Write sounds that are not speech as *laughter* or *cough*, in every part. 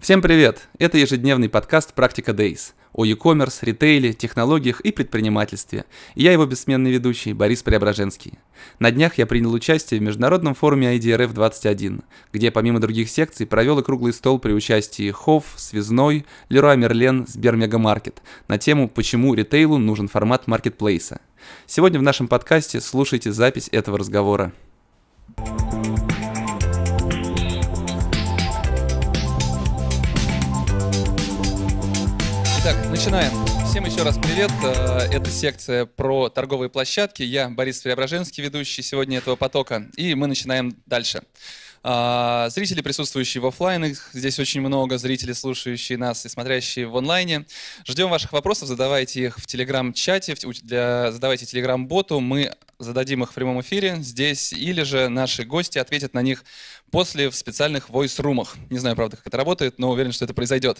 Всем привет! Это ежедневный подкаст «Практика Days» о e-commerce, ритейле, технологиях и предпринимательстве. И я его бессменный ведущий Борис Преображенский. На днях я принял участие в международном форуме IDRF 21, где помимо других секций провел и круглый стол при участии Хофф, Связной, Леруа Мерлен, Сбермегамаркет на тему «Почему ритейлу нужен формат маркетплейса». Сегодня в нашем подкасте слушайте запись этого разговора. Итак, начинаем. Всем еще раз привет. Э, это секция про торговые площадки. Я Борис Преображенский, ведущий сегодня этого потока. И мы начинаем дальше. А, зрители, присутствующие в офлайн, здесь очень много, зрители, слушающие нас и смотрящие в онлайне. Ждем ваших вопросов, задавайте их в телеграм-чате, для, задавайте телеграм-боту, мы зададим их в прямом эфире здесь, или же наши гости ответят на них после в специальных voice-румах. Не знаю, правда, как это работает, но уверен, что это произойдет.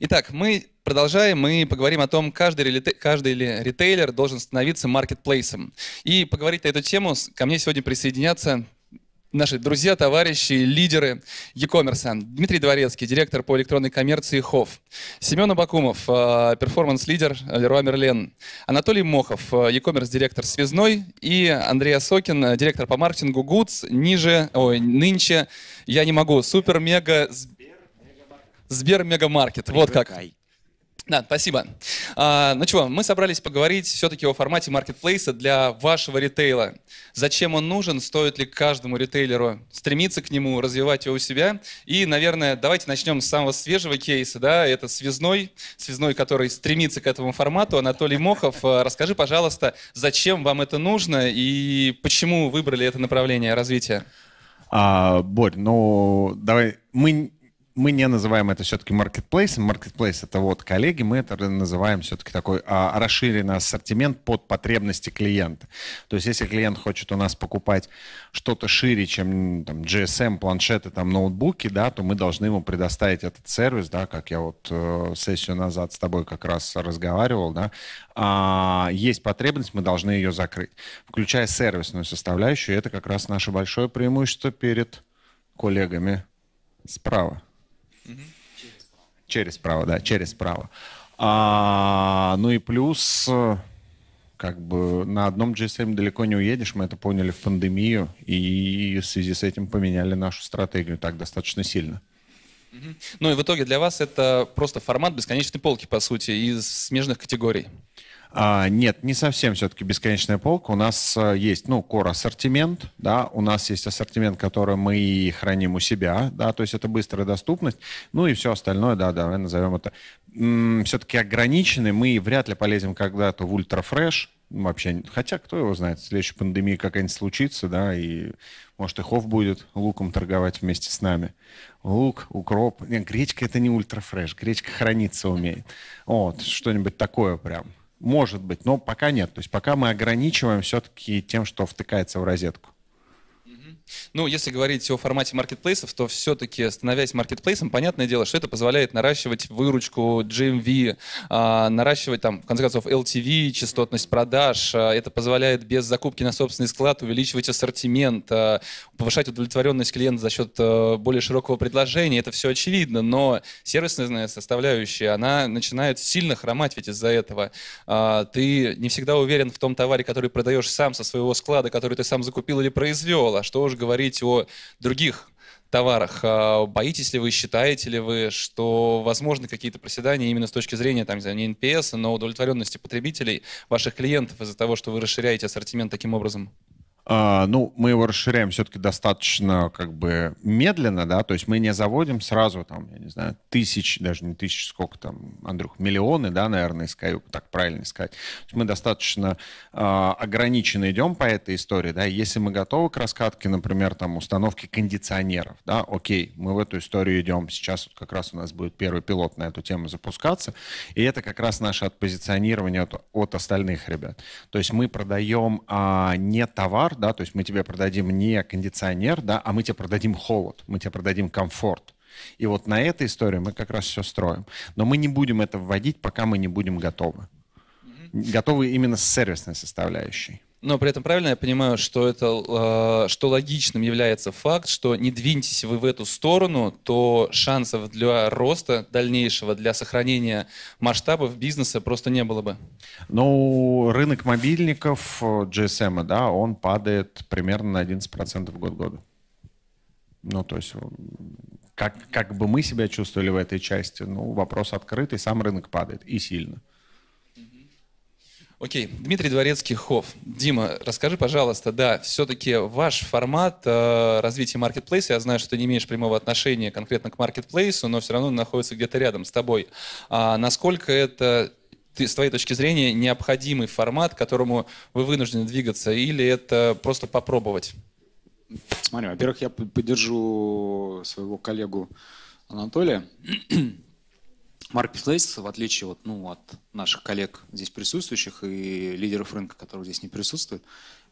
Итак, мы продолжаем, мы поговорим о том, каждый, рете... каждый ритейлер должен становиться маркетплейсом. И поговорить на эту тему ко мне сегодня присоединятся наши друзья, товарищи, лидеры e-commerce. Дмитрий Дворецкий, директор по электронной коммерции ХОВ. Семен Абакумов, э, перформанс-лидер Леруа Мерлен. Анатолий Мохов, э, e-commerce директор Связной. И Андрей Осокин, э, директор по маркетингу Гудс. Ниже, ой, нынче, я не могу, супер-мега... Сбер-мегамаркет. Вот как. Да, спасибо. А, ну чего, мы собрались поговорить все-таки о формате маркетплейса для вашего ритейла. Зачем он нужен, стоит ли каждому ритейлеру стремиться к нему, развивать его у себя. И, наверное, давайте начнем с самого свежего кейса, да, это связной, связной, который стремится к этому формату. Анатолий Мохов, а, расскажи, пожалуйста, зачем вам это нужно и почему выбрали это направление развития? А, Борь, ну давай, мы мы не называем это все-таки маркетплейсом. Маркетплейс — это вот коллеги, мы это называем все-таки такой а, расширенный ассортимент под потребности клиента. То есть если клиент хочет у нас покупать что-то шире, чем там, GSM, планшеты, там, ноутбуки, да, то мы должны ему предоставить этот сервис, да, как я вот э, сессию назад с тобой как раз разговаривал, да. А, есть потребность, мы должны ее закрыть. Включая сервисную составляющую, это как раз наше большое преимущество перед коллегами справа. Через право. Да, через право. А, ну и плюс, как бы на одном GSM далеко не уедешь, мы это поняли в пандемию, и в связи с этим поменяли нашу стратегию так достаточно сильно. Ну и в итоге для вас это просто формат бесконечной полки, по сути, из смежных категорий. А, нет, не совсем все-таки бесконечная полка. У нас а, есть, ну, core ассортимент, да, у нас есть ассортимент, который мы храним у себя, да, то есть это быстрая доступность, ну и все остальное, да, давай назовем это все-таки ограниченный. Мы вряд ли полезем когда-то в ультрафреш, вообще, хотя кто его знает, в следующей пандемии какая-нибудь случится, да, и может и Хофф будет луком торговать вместе с нами. Лук, укроп. Нет, гречка это не ультрафреш, гречка храниться умеет. Вот, что-нибудь такое прям. Может быть, но пока нет. То есть пока мы ограничиваем все-таки тем, что втыкается в розетку. Ну, если говорить о формате маркетплейсов, то все-таки, становясь маркетплейсом, понятное дело, что это позволяет наращивать выручку GMV, а, наращивать, там, в конце концов, LTV, частотность продаж. А, это позволяет без закупки на собственный склад увеличивать ассортимент, а, повышать удовлетворенность клиента за счет более широкого предложения. Это все очевидно, но сервисная составляющая, она начинает сильно хромать ведь из-за этого. Ты не всегда уверен в том товаре, который продаешь сам со своего склада, который ты сам закупил или произвел, а что уж говорить о других товарах. А боитесь ли вы, считаете ли вы, что возможны какие-то проседания именно с точки зрения там, не NPS, но удовлетворенности потребителей, ваших клиентов из-за того, что вы расширяете ассортимент таким образом? А, ну, мы его расширяем все-таки достаточно как бы медленно, да, то есть мы не заводим сразу там, я не знаю, тысяч, даже не тысяч, сколько там, Андрюх, миллионы, да, наверное, искать, так правильно сказать. мы достаточно э, ограниченно идем по этой истории, да, если мы готовы к раскатке, например, там, установки кондиционеров, да, окей, мы в эту историю идем, сейчас вот как раз у нас будет первый пилот на эту тему запускаться, и это как раз наше отпозиционирование от, от остальных ребят. То есть мы продаем а, не товар, товар, да, то есть мы тебе продадим не кондиционер, да, а мы тебе продадим холод, мы тебе продадим комфорт. И вот на этой истории мы как раз все строим. Но мы не будем это вводить, пока мы не будем готовы. Готовы именно с сервисной составляющей. Но при этом правильно я понимаю, что это, э, что логичным является факт, что не двиньтесь вы в эту сторону, то шансов для роста дальнейшего, для сохранения масштабов бизнеса просто не было бы. Ну, рынок мобильников GSM, да, он падает примерно на 11% год года. Ну, то есть, как, как бы мы себя чувствовали в этой части, ну, вопрос открытый, сам рынок падает и сильно. Окей, Дмитрий Дворецкий, Хофф. Дима, расскажи, пожалуйста, да, все-таки ваш формат э, развития маркетплейса, я знаю, что ты не имеешь прямого отношения конкретно к маркетплейсу, но все равно находится где-то рядом с тобой. А насколько это ты, с твоей точки зрения, необходимый формат, к которому вы вынуждены двигаться, или это просто попробовать? Смотри, во-первых, я поддержу своего коллегу Анатолия. Marketplace, в отличие вот, ну, от наших коллег здесь присутствующих и лидеров рынка, которые здесь не присутствуют,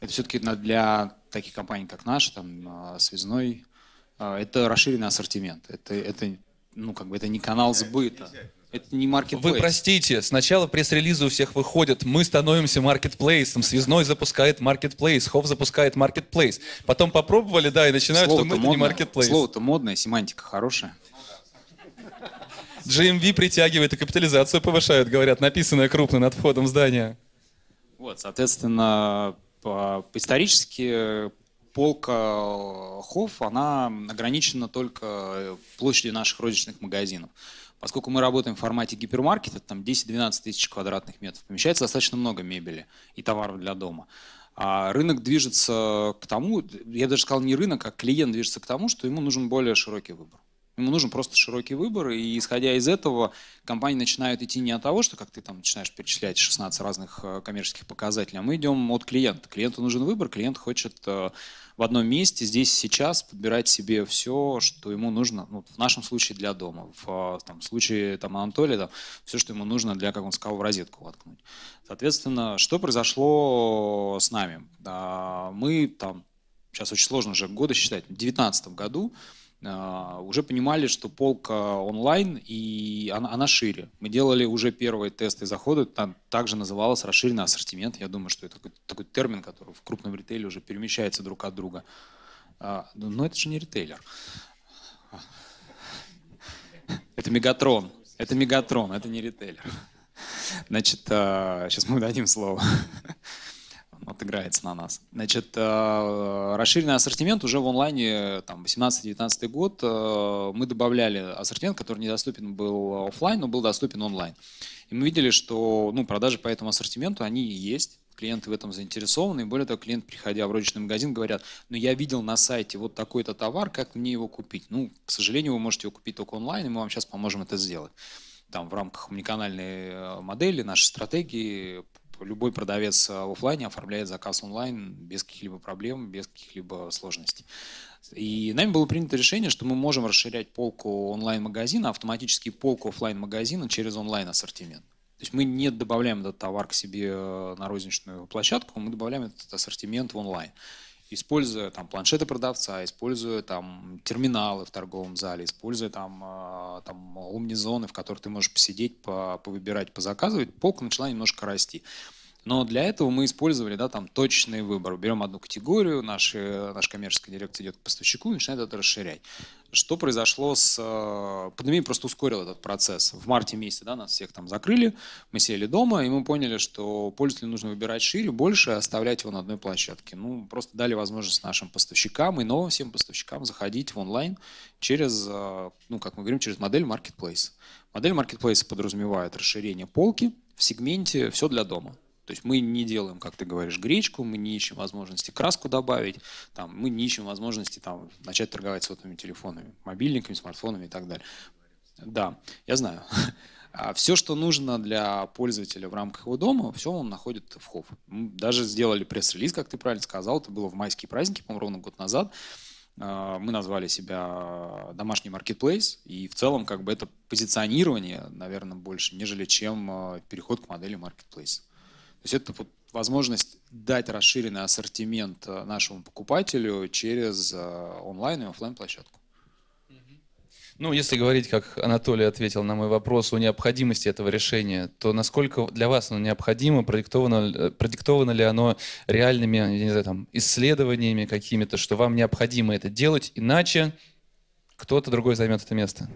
это все-таки для таких компаний, как наша, там, а, Связной, а, это расширенный ассортимент. Это, это, ну, как бы это не канал сбыта. Это не маркетплейс. Вы простите, сначала пресс-релизы у всех выходят, мы становимся маркетплейсом, Связной запускает маркетплейс, Хофф запускает маркетплейс. Потом попробовали, да, и начинают, Слово что мы модное, не маркетплейс. Слово-то модное, семантика хорошая. GMV притягивает и капитализацию повышают, говорят, написанное крупно над входом в здание. Вот, соответственно, по, исторически полка Хофф, она ограничена только площадью наших розничных магазинов. Поскольку мы работаем в формате гипермаркета, там 10-12 тысяч квадратных метров, помещается достаточно много мебели и товаров для дома. А рынок движется к тому, я даже сказал не рынок, а клиент движется к тому, что ему нужен более широкий выбор. Ему нужен просто широкий выбор, и исходя из этого, компании начинают идти не от того, что как ты там начинаешь перечислять 16 разных э, коммерческих показателей, а мы идем от клиента. Клиенту нужен выбор, клиент хочет э, в одном месте, здесь сейчас подбирать себе все, что ему нужно, ну, в нашем случае для дома, в, э, там, случае там, Анатолия, да, все, что ему нужно для, как он сказал, в розетку воткнуть. Соответственно, что произошло с нами? Мы там, сейчас очень сложно уже годы считать, в 2019 году а, уже понимали, что полка онлайн, и она, она шире. Мы делали уже первые тесты захода, там также называлось расширенный ассортимент. Я думаю, что это такой, такой термин, который в крупном ритейле уже перемещается друг от друга. А, но это же не ритейлер. Это Мегатрон. Это Мегатрон, это не ритейлер. Значит, сейчас а, мы дадим слово отыграется на нас. Значит, э, расширенный ассортимент уже в онлайне, там, 18-19 год, э, мы добавляли ассортимент, который недоступен был офлайн, но был доступен онлайн. И мы видели, что ну, продажи по этому ассортименту, они есть, клиенты в этом заинтересованы, и более того, клиент, приходя в розничный магазин, говорят, ну я видел на сайте вот такой-то товар, как мне его купить? Ну, к сожалению, вы можете его купить только онлайн, и мы вам сейчас поможем это сделать. Там в рамках уникальной э, модели, нашей стратегии любой продавец э, в офлайне оформляет заказ онлайн без каких-либо проблем, без каких-либо сложностей. И нами было принято решение, что мы можем расширять полку онлайн-магазина, автоматически полку офлайн-магазина через онлайн-ассортимент. То есть мы не добавляем этот товар к себе э, на розничную площадку, мы добавляем этот ассортимент в онлайн используя там планшеты продавца, используя там терминалы в торговом зале, используя там, э, там умни-зоны, в которых ты можешь посидеть, по, повыбирать, позаказывать, полка начала немножко расти. Но для этого мы использовали да, там, точный выбор. Берем одну категорию, наш, наша коммерческая дирекция идет к поставщику и начинает это расширять. Что произошло с... Э, пандемия просто ускорила этот процесс. В марте месяце да, нас всех там закрыли, мы сели дома, и мы поняли, что пользователю нужно выбирать шире, больше, оставлять его на одной площадке. Ну, просто дали возможность нашим поставщикам и новым всем поставщикам заходить в онлайн через, э, ну, как мы говорим, через модель Marketplace. Модель Marketplace подразумевает расширение полки в сегменте «все для дома». То есть мы не делаем, как ты говоришь, гречку, мы не ищем возможности краску добавить, там, мы не ищем возможности там, начать торговать сотовыми телефонами, мобильниками, смартфонами и так далее. Да, я знаю. А все, что нужно для пользователя в рамках его дома, все он находит в Хофф. Мы даже сделали пресс-релиз, как ты правильно сказал, это было в майские праздники, по-моему, ровно год назад. А, мы назвали себя домашний маркетплейс, и в целом как бы это позиционирование, наверное, больше, нежели чем а, переход к модели маркетплейс. То есть это вот возможность дать расширенный ассортимент э, нашему покупателю через э, онлайн и офлайн площадку. Ну, если говорить, как Анатолий ответил на мой вопрос о необходимости этого решения, то насколько для вас оно необходимо, продиктовано, э, продиктовано ли оно реальными, я не знаю, там, исследованиями какими-то, что вам необходимо это делать, иначе кто-то другой займет это место?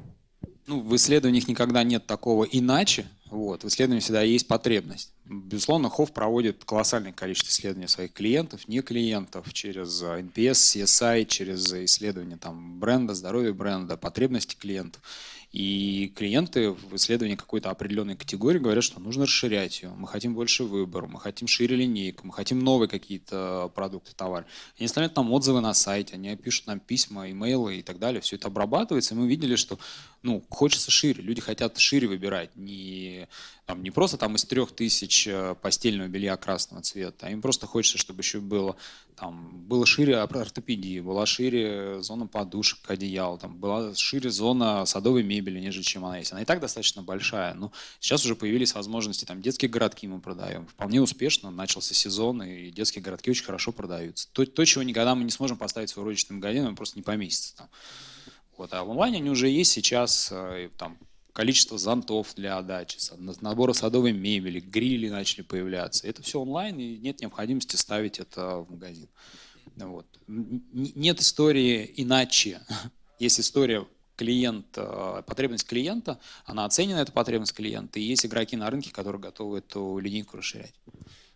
Ну, в исследованиях никогда нет такого иначе. Вот. В исследовании всегда есть потребность. Безусловно, Хофф проводит колоссальное количество исследований своих клиентов, не клиентов, через NPS, CSI, через исследования там, бренда, здоровья бренда, потребности клиентов. И клиенты в исследовании какой-то определенной категории говорят, что нужно расширять ее. Мы хотим больше выбора, мы хотим шире линейку, мы хотим новые какие-то продукты, товары. Они оставляют нам отзывы на сайте, они пишут нам письма, имейлы и так далее. Все это обрабатывается, и мы видели, что ну, хочется шире. Люди хотят шире выбирать. Не, там, не просто там из трех тысяч э, постельного белья красного цвета, а им просто хочется, чтобы еще было, там, было шире ортопедии, была шире зона подушек, одеял, там, была шире зона садовой мебели, нежели чем она есть. Она и так достаточно большая. Но сейчас уже появились возможности, там, детские городки мы продаем. Вполне успешно начался сезон, и детские городки очень хорошо продаются. То, то чего никогда мы не сможем поставить в свой розничный магазин, он просто не поместится там. Вот, а в онлайне они уже есть сейчас, э, там, количество зонтов для отдачи, набора садовой мебели, грили начали появляться. Это все онлайн, и нет необходимости ставить это в магазин. Вот. Нет истории иначе. *laughs* Есть история клиент, э, потребность клиента, она оценена, эта потребность клиента, и есть игроки на рынке, которые готовы эту линейку расширять.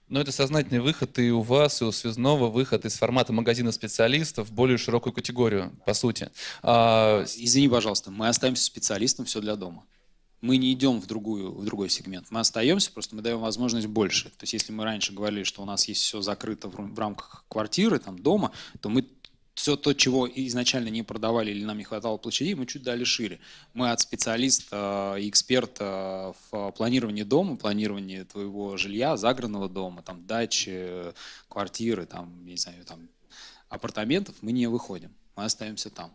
Но это сознательный выход и у вас, и у связного выход из формата магазина специалистов в более широкую категорию, по сути. А... Извини, пожалуйста, мы остаемся специалистом все для дома. Мы не идем в, другую, в другой сегмент. Мы остаемся, просто мы даем возможность больше. То есть если мы раньше говорили, что у нас есть все закрыто в, рамках квартиры, там, дома, то мы все то, чего изначально не продавали или нам не хватало площадей, мы чуть дали шире. Мы от специалиста и эксперта в планировании дома, планировании твоего жилья, загородного дома, там, дачи, квартиры, там, не знаю, там, апартаментов, мы не выходим. Мы остаемся там.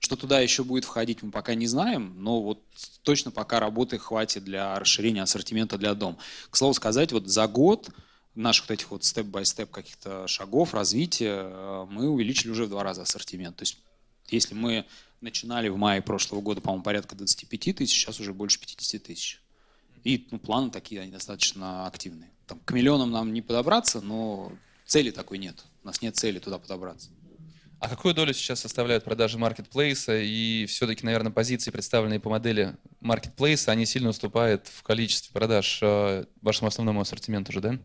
Что туда еще будет входить, мы пока не знаем, но вот точно пока работы хватит для расширения ассортимента для дома. К слову сказать, вот за год наших вот этих вот степ-бай-степ каких-то шагов развития э, мы увеличили уже в два раза ассортимент. То есть если мы начинали в мае прошлого года, по-моему, порядка 25 тысяч, сейчас уже больше 50 тысяч. И ну, планы такие, они достаточно активные. Там, к миллионам нам не подобраться, но цели такой нет. У нас нет цели туда подобраться. А какую долю сейчас составляют продажи маркетплейса? И все-таки, наверное, позиции, представленные по модели маркетплейса, они сильно уступают в количестве продаж э, вашему основному ассортименту же, да?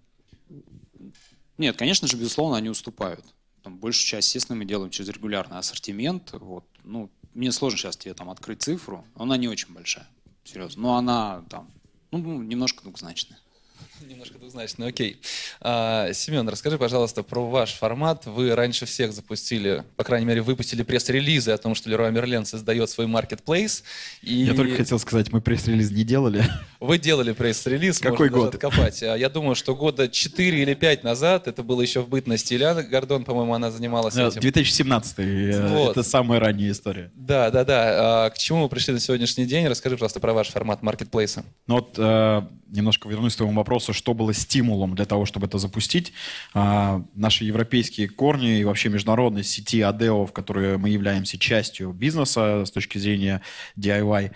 Нет, конечно же, безусловно, они уступают. Там, большую часть, естественно, мы делаем через регулярный ассортимент. Вот. Ну, мне сложно сейчас тебе там открыть цифру. Она не очень большая, серьезно. Но она там, ну, немножко двухзначная. *laughs* Немножко двузначно, окей. А, Семен, расскажи, пожалуйста, про ваш формат. Вы раньше всех запустили, по крайней мере, выпустили пресс-релизы о том, что Leroy Merlin создает свой маркетплейс. И... Я только хотел сказать, мы пресс-релиз не делали. *laughs* Вы делали пресс-релиз. Какой год? Откопать. А, я думаю, что года 4 или 5 назад, это было еще в бытности Ильяна Гордон, по-моему, она занималась этим. 2017 э, вот. это самая ранняя история. Да, да, да. А, к чему вы пришли на сегодняшний день? Расскажи, пожалуйста, про ваш формат маркетплейса. Ну вот э, немножко вернусь к твоему вопросу, что было стимулом для того, чтобы это запустить. А, наши европейские корни и вообще международные сети ADEO, в которые мы являемся частью бизнеса с точки зрения DIY,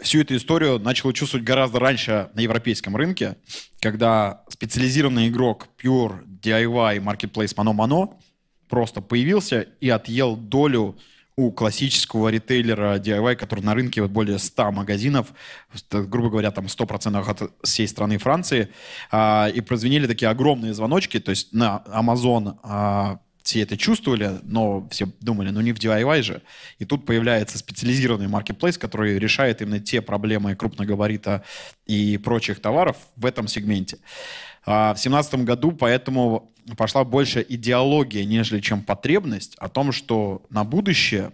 всю эту историю начал чувствовать гораздо раньше на европейском рынке, когда специализированный игрок Pure DIY Marketplace Mano Mano просто появился и отъел долю у классического ритейлера DIY, который на рынке вот более 100 магазинов, грубо говоря, там 100% от всей страны Франции, а, и прозвенели такие огромные звоночки, то есть на Amazon а, все это чувствовали, но все думали, ну не в DIY же. И тут появляется специализированный маркетплейс, который решает именно те проблемы крупногабарита и прочих товаров в этом сегменте. А, в 2017 году поэтому пошла больше идеология, нежели чем потребность о том, что на будущее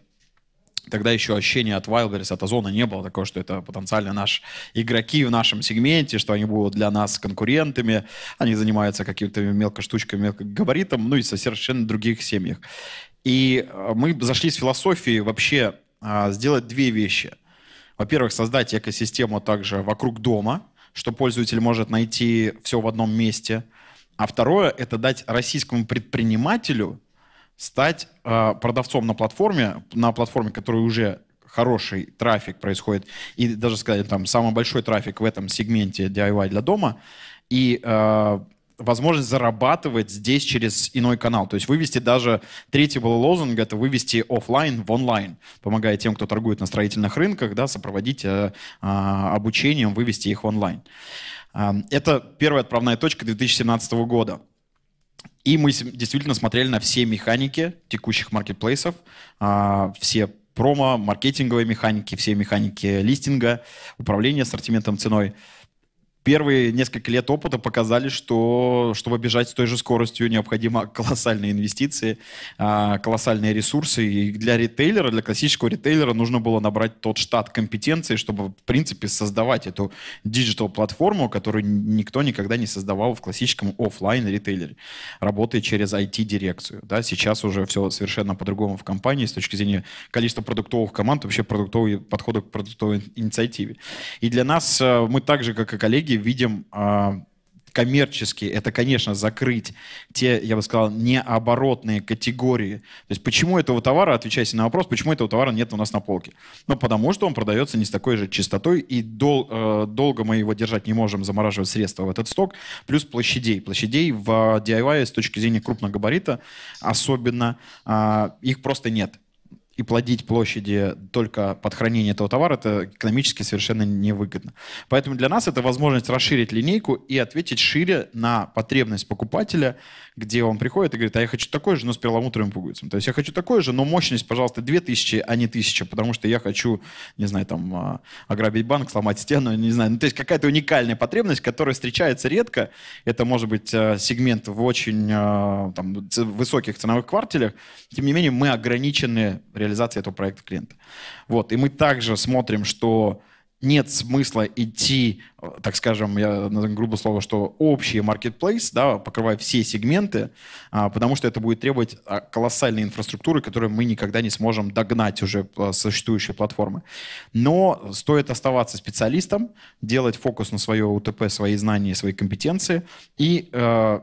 Тогда еще ощущения от Wildberries, от Озона не было такого, что это потенциально наши игроки в нашем сегменте, что они будут для нас конкурентами, они занимаются какими-то мелкоштучками, мелкогабаритом, ну и со совершенно других семьях. И э, мы зашли с философией вообще а, сделать две вещи. Во-первых, создать экосистему также вокруг дома, что пользователь может найти все в одном месте. А второе – это дать российскому предпринимателю стать э, продавцом на платформе, на платформе, которая уже хороший трафик происходит, и даже сказать, там, самый большой трафик в этом сегменте DIY для дома, и э, возможность зарабатывать здесь через иной канал. То есть вывести даже, третий был лозунг, это вывести офлайн в онлайн, помогая тем, кто торгует на строительных рынках, да, сопроводить э, э, обучением, вывести их в онлайн. Э, это первая отправная точка 2017 года. И мы действительно смотрели на все механики текущих маркетплейсов, э, все промо, маркетинговые механики, все механики листинга, управления ассортиментом ценой первые несколько лет опыта показали, что чтобы бежать с той же скоростью необходимо *laughs* колоссальные инвестиции, а, колоссальные ресурсы. И для ритейлера, для классического ритейлера нужно было набрать тот штат компетенций, чтобы, в принципе, создавать эту диджитал-платформу, которую никто никогда не создавал в классическом офлайн ритейлере, работая через IT-дирекцию. Да, сейчас уже все совершенно по-другому в компании с точки зрения количества продуктовых команд, вообще продуктовые подхода к продуктовой инициативе. И для нас э, мы так же, как и коллеги, видим а, коммерчески, это, конечно, закрыть те, я бы сказал, необоротные категории. То есть почему этого товара, отвечайте на вопрос, почему этого товара нет у нас на полке? Ну, потому что он продается не с такой же чистотой, и дол, э, долго мы его держать не можем, замораживать средства в этот сток, плюс площадей. Площадей в DIY с точки зрения крупного габарита особенно, э, их просто нет и плодить площади только под хранение этого товара, это экономически совершенно невыгодно. Поэтому для нас это возможность расширить линейку и ответить шире на потребность покупателя, где он приходит и говорит, а я хочу такой же, но с перламутровым пуговицем. То есть я хочу такой же, но мощность, пожалуйста, 2000, а не 1000, потому что я хочу, не знаю, там, а, ограбить банк, сломать стену, не знаю. Ну, то есть какая-то уникальная потребность, которая встречается редко. Это может быть а, сегмент в очень а, там, высоких ценовых кварталах. Тем не менее, мы ограничены реализацией этого проекта клиента. Вот. И мы также смотрим, что нет смысла идти, так скажем, я грубо слово, что общий marketplace, да, покрывая все сегменты, а, потому что это будет требовать а, колоссальной инфраструктуры, которую мы никогда не сможем догнать уже существующие платформы. Но стоит оставаться специалистом, делать фокус на свое УТП, свои знания, свои компетенции и э,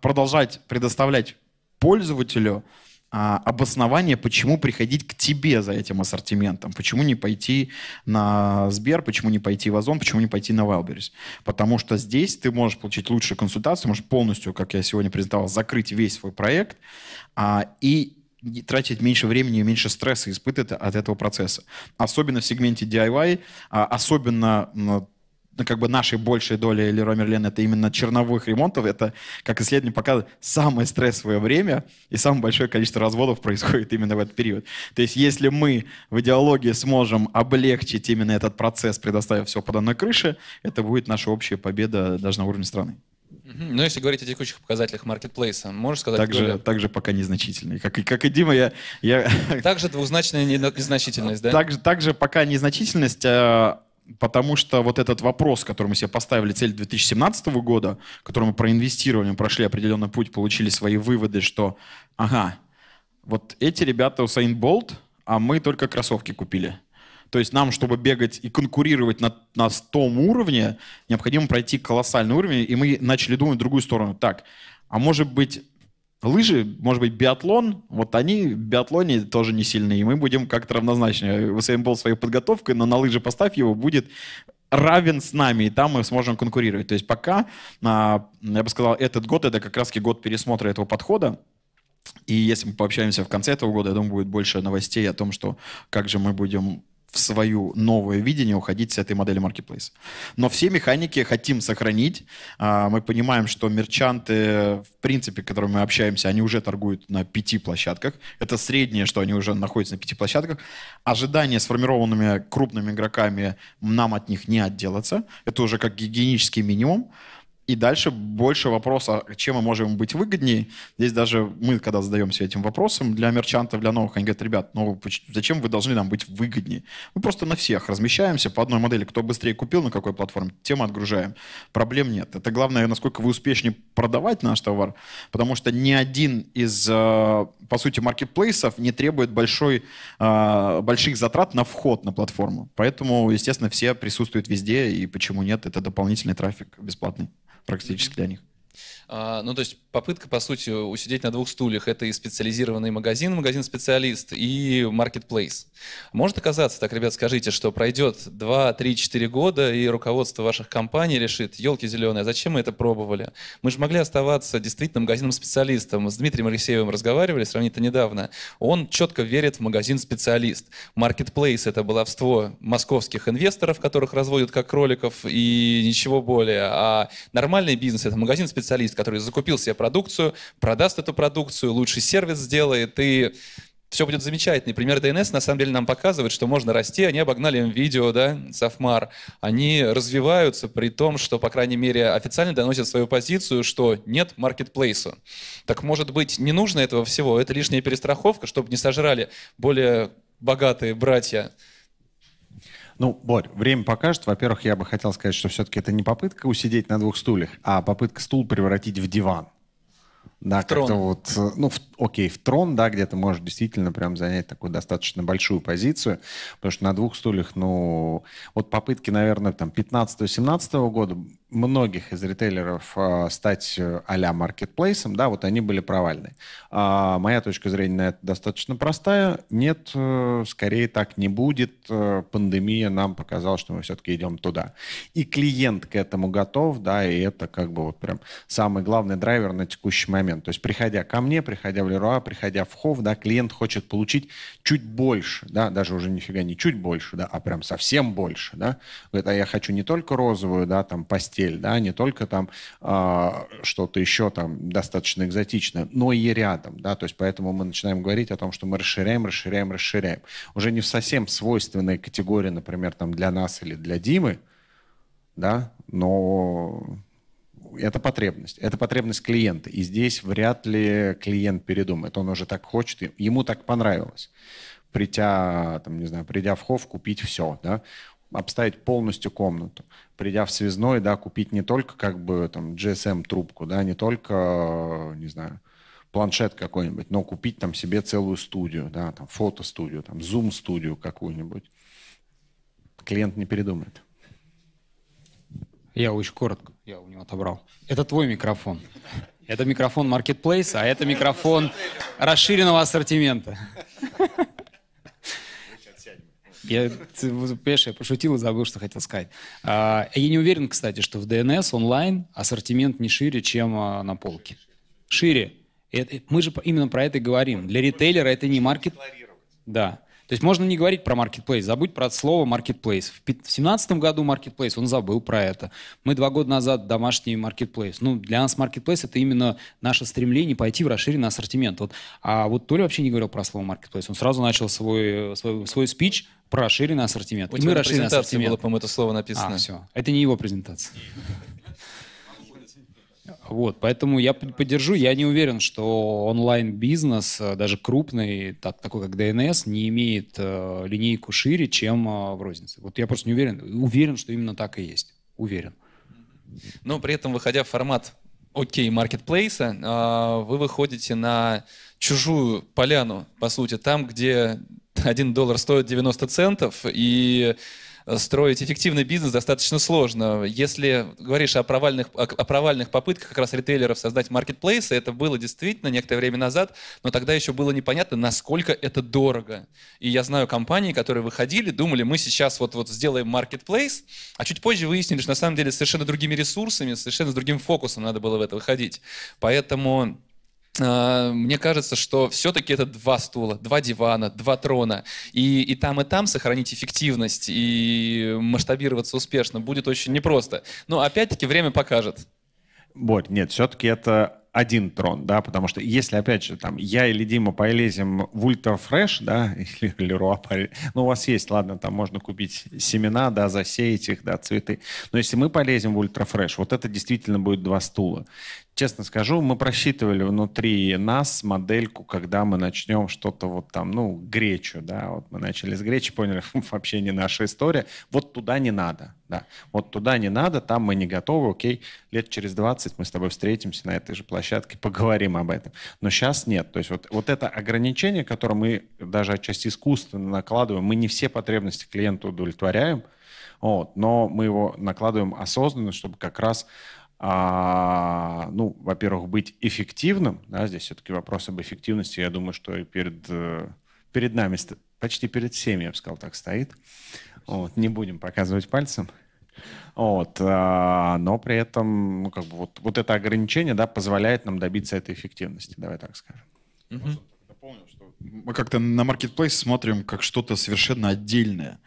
продолжать предоставлять пользователю а, обоснование, почему приходить к тебе за этим ассортиментом, почему не пойти на Сбер, почему не пойти в Озон, почему не пойти на Wildberries. Потому что здесь ты можешь получить лучшую консультацию, можешь полностью, как я сегодня презентовал, закрыть весь свой проект а, и тратить меньше времени и меньше стресса испытывать от этого процесса. Особенно в сегменте DIY, а, особенно как бы нашей большей доли Леруа Мерлен это именно черновых ремонтов. Это, как исследование показывает, самое стрессовое время и самое большое количество разводов происходит именно в этот период. То есть если мы в идеологии сможем облегчить именно этот процесс, предоставив все под одной крыше, это будет наша общая победа даже на уровне страны. Ну, если говорить о текущих показателях маркетплейса, можешь сказать? Также, доля? также пока незначительный. Как, как и Дима, я... я... Также двузначная незначительность, да? Также, также пока незначительность, а потому что вот этот вопрос, который мы себе поставили, цель 2017 года, который мы проинвестировали, мы прошли определенный путь, получили свои выводы, что, ага, вот эти ребята Усейн Болт, а мы только кроссовки купили. То есть нам, чтобы бегать и конкурировать на, на том уровне, необходимо пройти колоссальный уровень, и мы начали думать в другую сторону. Так, а может быть, Лыжи, может быть, биатлон, вот они в биатлоне тоже не сильные, и мы будем как-то равнозначны. ВСМ был своей подготовкой, но на лыжи поставь его, будет равен с нами, и там мы сможем конкурировать. То есть пока, а, я бы сказал, этот год, это как раз год пересмотра этого подхода, и если мы пообщаемся в конце этого года, я думаю, будет больше новостей о том, что как же мы будем в свою новое видение уходить с этой модели marketplace. Но все механики хотим сохранить. А, мы понимаем, что мерчанты, в принципе, с которыми мы общаемся, они уже торгуют на пяти площадках. Это среднее, что они уже находятся на пяти площадках. Ожидания сформированными крупными игроками нам от них не отделаться. Это уже как гигиенический минимум. И дальше больше вопроса, чем мы можем быть выгоднее. Здесь даже мы, когда задаемся этим вопросом для мерчантов, для новых, они говорят, ребят, ну зачем вы должны нам быть выгоднее? Мы просто на всех размещаемся по одной модели. Кто быстрее купил на какой платформе, тем отгружаем. Проблем нет. Это главное, насколько вы успешнее продавать наш товар, потому что ни один из, э, по сути, маркетплейсов не требует большой, э, больших затрат на вход на платформу. Поэтому, естественно, все присутствуют везде, и почему нет, это дополнительный трафик бесплатный практически для них. А, ну, то есть попытка, по сути, усидеть на двух стульях. Это и специализированный магазин, магазин-специалист, и marketplace. Может оказаться, так, ребят, скажите, что пройдет 2, 3, 4 года, и руководство ваших компаний решит, елки зеленые, а зачем мы это пробовали? Мы же могли оставаться действительно магазином-специалистом. С Дмитрием Алексеевым разговаривали сравнительно недавно. Он четко верит в магазин-специалист. Marketplace — это баловство московских инвесторов, которых разводят как кроликов, и ничего более. А нормальный бизнес — это магазин-специалист, который закупил себе продукцию, продаст эту продукцию, лучший сервис сделает, и все будет замечательно. И пример DNS на самом деле нам показывает, что можно расти. Они обогнали видео, да, Софмар. Они развиваются при том, что, по крайней мере, официально доносят свою позицию, что нет маркетплейсу. Так может быть, не нужно этого всего? Это лишняя перестраховка, чтобы не сожрали более богатые братья ну, Борь, время покажет. Во-первых, я бы хотел сказать, что все-таки это не попытка усидеть на двух стульях, а попытка стул превратить в диван. Да, как-то вот, э, ну, в, окей, в трон, да, где ты можешь действительно прям занять такую достаточно большую позицию, потому что на двух стульях, ну, вот попытки, наверное, там 15-17 года многих из ритейлеров э, стать а-ля маркетплейсом, да, вот они были провальны. А моя точка зрения на это достаточно простая. Нет, э, скорее так не будет. Э, пандемия нам показала, что мы все-таки идем туда. И клиент к этому готов, да, и это как бы вот прям самый главный драйвер на текущий момент. То есть приходя ко мне, приходя в Леруа, приходя в Хов, да, клиент хочет получить чуть больше, да, даже уже нифига не чуть больше, да, а прям совсем больше, да. Это я хочу не только розовую, да, там, постель, да, не только там э, что-то еще там достаточно экзотичное, но и рядом, да, то есть поэтому мы начинаем говорить о том, что мы расширяем, расширяем, расширяем. Уже не в совсем свойственной категории, например, там для нас или для Димы, да, но это потребность. Это потребность клиента. И здесь вряд ли клиент передумает. Он уже так хочет, ему так понравилось. Придя, там, не знаю, придя в хов, купить все, да, обставить полностью комнату придя в связной, да, купить не только как бы там GSM-трубку, да, не только, не знаю, планшет какой-нибудь, но купить там себе целую студию, да, там фотостудию, там зум-студию какую-нибудь. Клиент не передумает. Я очень коротко, я у него отобрал. Это твой микрофон. *laughs* Это микрофон Marketplace, а это микрофон расширенного ассортимента. *laughs* Я, ты, понимаешь, я пошутил и забыл, что хотел сказать. А, я не уверен, кстати, что в DNS онлайн ассортимент не шире, чем а, на полке. Шире. Это, мы же именно про это и говорим. Для ритейлера это не маркет... Да. То есть можно не говорить про marketplace, забудь про слово marketplace. В 2017 году marketplace, он забыл про это. Мы два года назад домашний marketplace. Ну, для нас marketplace это именно наше стремление пойти в расширенный ассортимент. Вот, а вот Толя вообще не говорил про слово marketplace. Он сразу начал свой, свой, свой спич про расширенный ассортимент. У тебя на презентации было, по-моему, это слово написано. А, все. Это не его презентация. Вот, поэтому я поддержу. Я не уверен, что онлайн-бизнес, э, даже крупный, так, такой как DNS, не имеет э, линейку шире, чем э, в рознице. Вот я просто не уверен. Уверен, что именно так и есть. Уверен. Но при этом, выходя в формат окей, маркетплейса, э, вы выходите на чужую поляну, по сути, там, где 1 доллар стоит 90 центов, и строить эффективный бизнес достаточно сложно. Если говоришь о провальных, о, о провальных попытках как раз ритейлеров создать маркетплейсы, это было действительно некоторое время назад, но тогда еще было непонятно, насколько это дорого. И я знаю компании, которые выходили, думали, мы сейчас вот, вот сделаем маркетплейс, а чуть позже выяснили, что на самом деле совершенно другими ресурсами, совершенно с другим фокусом надо было в это выходить. Поэтому мне кажется, что все-таки это два стула, два дивана, два трона. И, и там, и там сохранить эффективность и масштабироваться успешно будет очень непросто. Но опять-таки время покажет. Борь, нет, все-таки это один трон, да, потому что если, опять же, там, я или Дима полезем в ультрафреш, да, *laughs* или Леруа, ну, у вас есть, ладно, там можно купить семена, да, засеять их, да, цветы, но если мы полезем в ультрафреш, вот это действительно будет два стула честно скажу, мы просчитывали внутри нас модельку, когда мы начнем что-то вот там, ну, гречу, да, вот мы начали с гречи, поняли, *laughs* вообще не наша история, вот туда не надо, да, вот туда не надо, там мы не готовы, окей, лет через 20 мы с тобой встретимся на этой же площадке, *laughs* поговорим об этом, но сейчас нет, то есть вот, вот это ограничение, которое мы даже отчасти искусственно накладываем, мы не все потребности клиента удовлетворяем, вот, но мы его накладываем осознанно, чтобы как раз а, ну, во-первых, быть эффективным, да, здесь все-таки вопрос об эффективности, я думаю, что и перед, э, перед нами, почти перед всеми, я бы сказал, так стоит. Вот, не будем показывать пальцем. Вот, а, но при этом, ну, как бы вот, вот это ограничение, да, позволяет нам добиться этой эффективности, давай так скажем. Угу. Мы как-то на Marketplace смотрим как что-то совершенно отдельное.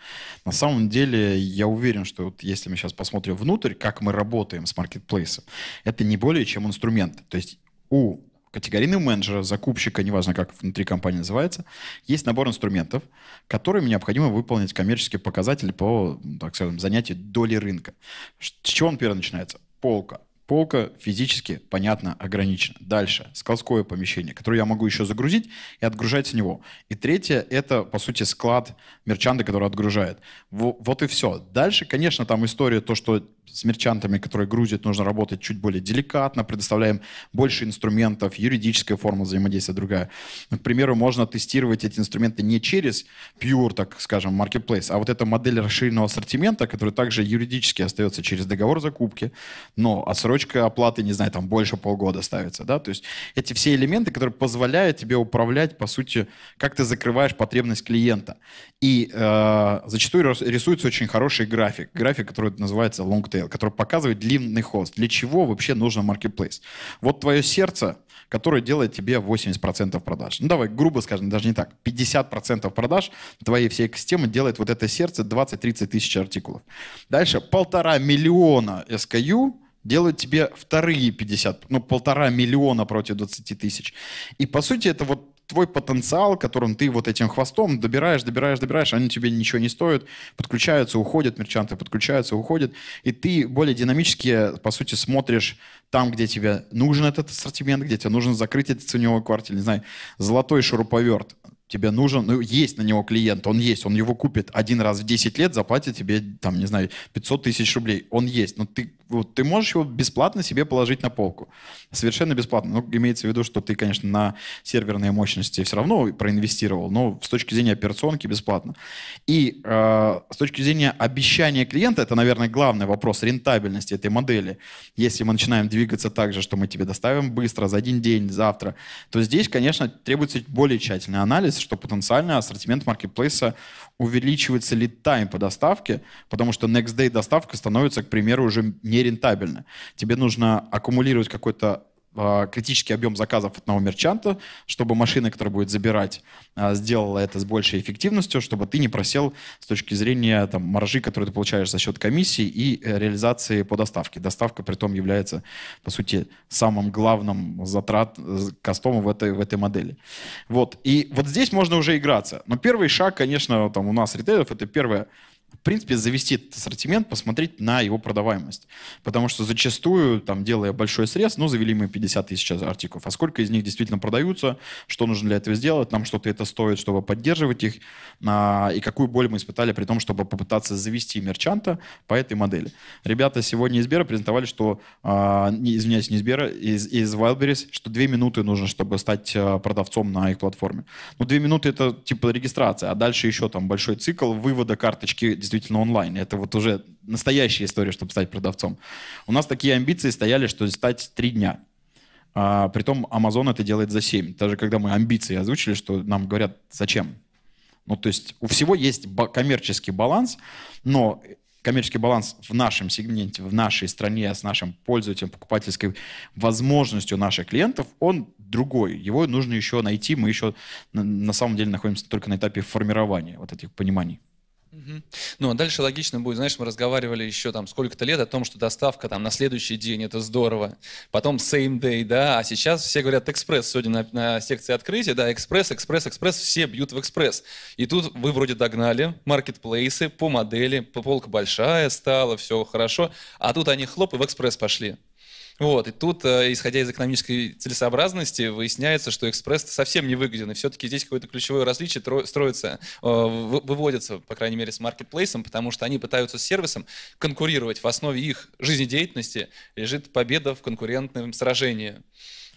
На самом деле, я уверен, что вот если мы сейчас посмотрим внутрь, как мы работаем с Marketplace, это не более чем инструмент. То есть у категорийного менеджера, закупщика, неважно как внутри компании называется, есть набор инструментов, которыми необходимо выполнить коммерческие показатели по, так скажем, занятию доли рынка. С чего он первый начинается? Полка, Полка физически, понятно, ограничена. Дальше, складское помещение, которое я могу еще загрузить и отгружать с него. И третье, это, по сути, склад мерчанта, который отгружает. Вот и все. Дальше, конечно, там история, то, что с мерчантами, которые грузят, нужно работать чуть более деликатно, предоставляем больше инструментов, юридическая форма взаимодействия другая. К примеру, можно тестировать эти инструменты не через pure, так скажем, marketplace, а вот эта модель расширенного ассортимента, которая также юридически остается через договор закупки, но отсрочка оплаты, не знаю, там больше полгода ставится, да, то есть эти все элементы, которые позволяют тебе управлять, по сути, как ты закрываешь потребность клиента. И э, зачастую рисуется очень хороший график, график, который называется long tail, который показывает длинный хост. Для чего вообще нужен marketplace? Вот твое сердце, которое делает тебе 80% продаж. Ну давай, грубо скажем, даже не так. 50% продаж твоей всей экосистемы делает вот это сердце 20-30 тысяч артикулов. Дальше полтора миллиона SKU делают тебе вторые 50, ну полтора миллиона против 20 тысяч. И по сути это вот твой потенциал, которым ты вот этим хвостом добираешь, добираешь, добираешь, они тебе ничего не стоят, подключаются, уходят, мерчанты подключаются, уходят, и ты более динамически, по сути, смотришь там, где тебе нужен этот ассортимент, где тебе нужно закрыть этот ценевой квартал, не знаю, золотой шуруповерт, тебе нужен, ну, есть на него клиент, он есть, он его купит один раз в 10 лет, заплатит тебе, там, не знаю, 500 тысяч рублей. Он есть, но ты, вот, ты можешь его бесплатно себе положить на полку. Совершенно бесплатно. Ну, имеется в виду, что ты, конечно, на серверные мощности все равно проинвестировал, но с точки зрения операционки бесплатно. И э, с точки зрения обещания клиента, это, наверное, главный вопрос рентабельности этой модели. Если мы начинаем двигаться так же, что мы тебе доставим быстро, за один день, завтра, то здесь, конечно, требуется более тщательный анализ, что потенциально ассортимент маркетплейса увеличивается ли тайм по доставке, потому что next day доставка становится, к примеру, уже нерентабельной. Тебе нужно аккумулировать какой-то критический объем заказов одного мерчанта, чтобы машина, которая будет забирать, а, сделала это с большей эффективностью, чтобы ты не просел с точки зрения там, маржи, которые ты получаешь за счет комиссии и э, реализации по доставке. Доставка при том является, по сути, самым главным затрат э, костом в этой, в этой модели. Вот. И вот здесь можно уже играться. Но первый шаг, конечно, там у нас ритейлеров, это первое – в принципе, завести этот ассортимент, посмотреть на его продаваемость. Потому что зачастую, там, делая большой срез, ну, завели мы 50 тысяч артикулов. А сколько из них действительно продаются, что нужно для этого сделать, нам что-то это стоит, чтобы поддерживать их, а, и какую боль мы испытали при том, чтобы попытаться завести мерчанта по этой модели. Ребята сегодня из Сбера презентовали, что, а, не, извиняюсь, не из Сбера, из, из Wildberries, что две минуты нужно, чтобы стать а, продавцом на их платформе. Ну, две минуты это типа регистрация, а дальше еще там большой цикл вывода карточки действительно онлайн. Это вот уже настоящая история, чтобы стать продавцом. У нас такие амбиции стояли, что стать три дня. А, притом Amazon это делает за 7. Даже когда мы амбиции озвучили, что нам говорят, зачем? Ну, то есть у всего есть коммерческий баланс, но коммерческий баланс в нашем сегменте, в нашей стране, с нашим пользователем, покупательской возможностью наших клиентов, он другой. Его нужно еще найти. Мы еще на самом деле находимся только на этапе формирования вот этих пониманий. Ну, а дальше логично будет, знаешь, мы разговаривали еще там сколько-то лет о том, что доставка там на следующий день, это здорово. Потом same day, да, а сейчас все говорят экспресс. Сегодня на, на секции открытия, да, экспресс, экспресс, экспресс, все бьют в экспресс. И тут вы вроде догнали маркетплейсы по модели, по полка большая стала, все хорошо, а тут они хлоп и в экспресс пошли. Вот, и тут, э, исходя из экономической целесообразности, выясняется, что экспресс совсем не выгоден, и все-таки здесь какое-то ключевое различие строится, э, выводится, по крайней мере, с маркетплейсом, потому что они пытаются с сервисом конкурировать. В основе их жизнедеятельности лежит победа в конкурентном сражении.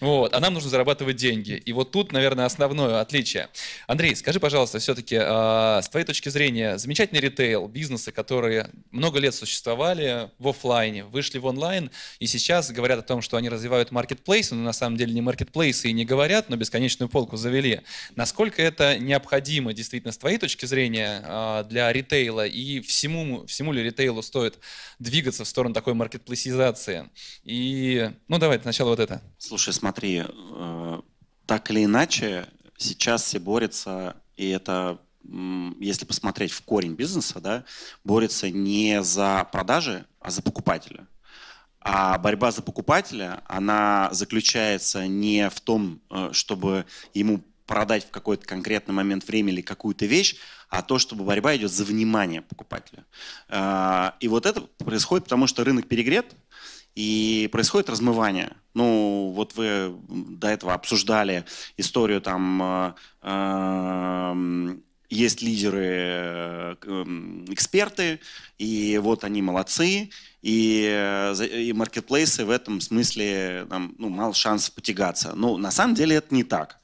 Вот, а нам нужно зарабатывать деньги. И вот тут, наверное, основное отличие. Андрей, скажи, пожалуйста, все-таки, э, с твоей точки зрения, замечательный ритейл, бизнесы, которые много лет существовали в офлайне, вышли в онлайн, и сейчас говорят о том, что они развивают маркетплейсы, но на самом деле не маркетплейсы и не говорят, но бесконечную полку завели. Насколько это необходимо действительно с твоей точки зрения э, для ритейла, и всему, всему ли ритейлу стоит двигаться в сторону такой маркетплейсизации? И, ну давай, сначала вот это. Слушай, смотри, э, так или иначе, сейчас все борются, и это, если посмотреть в корень бизнеса, да, борются не за продажи, а за покупателя. А борьба за покупателя, она заключается не в том, э, чтобы ему продать в какой-то конкретный момент времени или какую-то вещь, а то, чтобы борьба идет за внимание покупателя. Э, и вот это происходит потому, что рынок перегрет, и происходит размывание. Ну, вот вы до этого обсуждали историю там э, э, есть лидеры, э, эксперты, и вот они молодцы, и, и маркетплейсы в этом смысле там, ну, мало шансов потягаться. Но на самом деле это не так.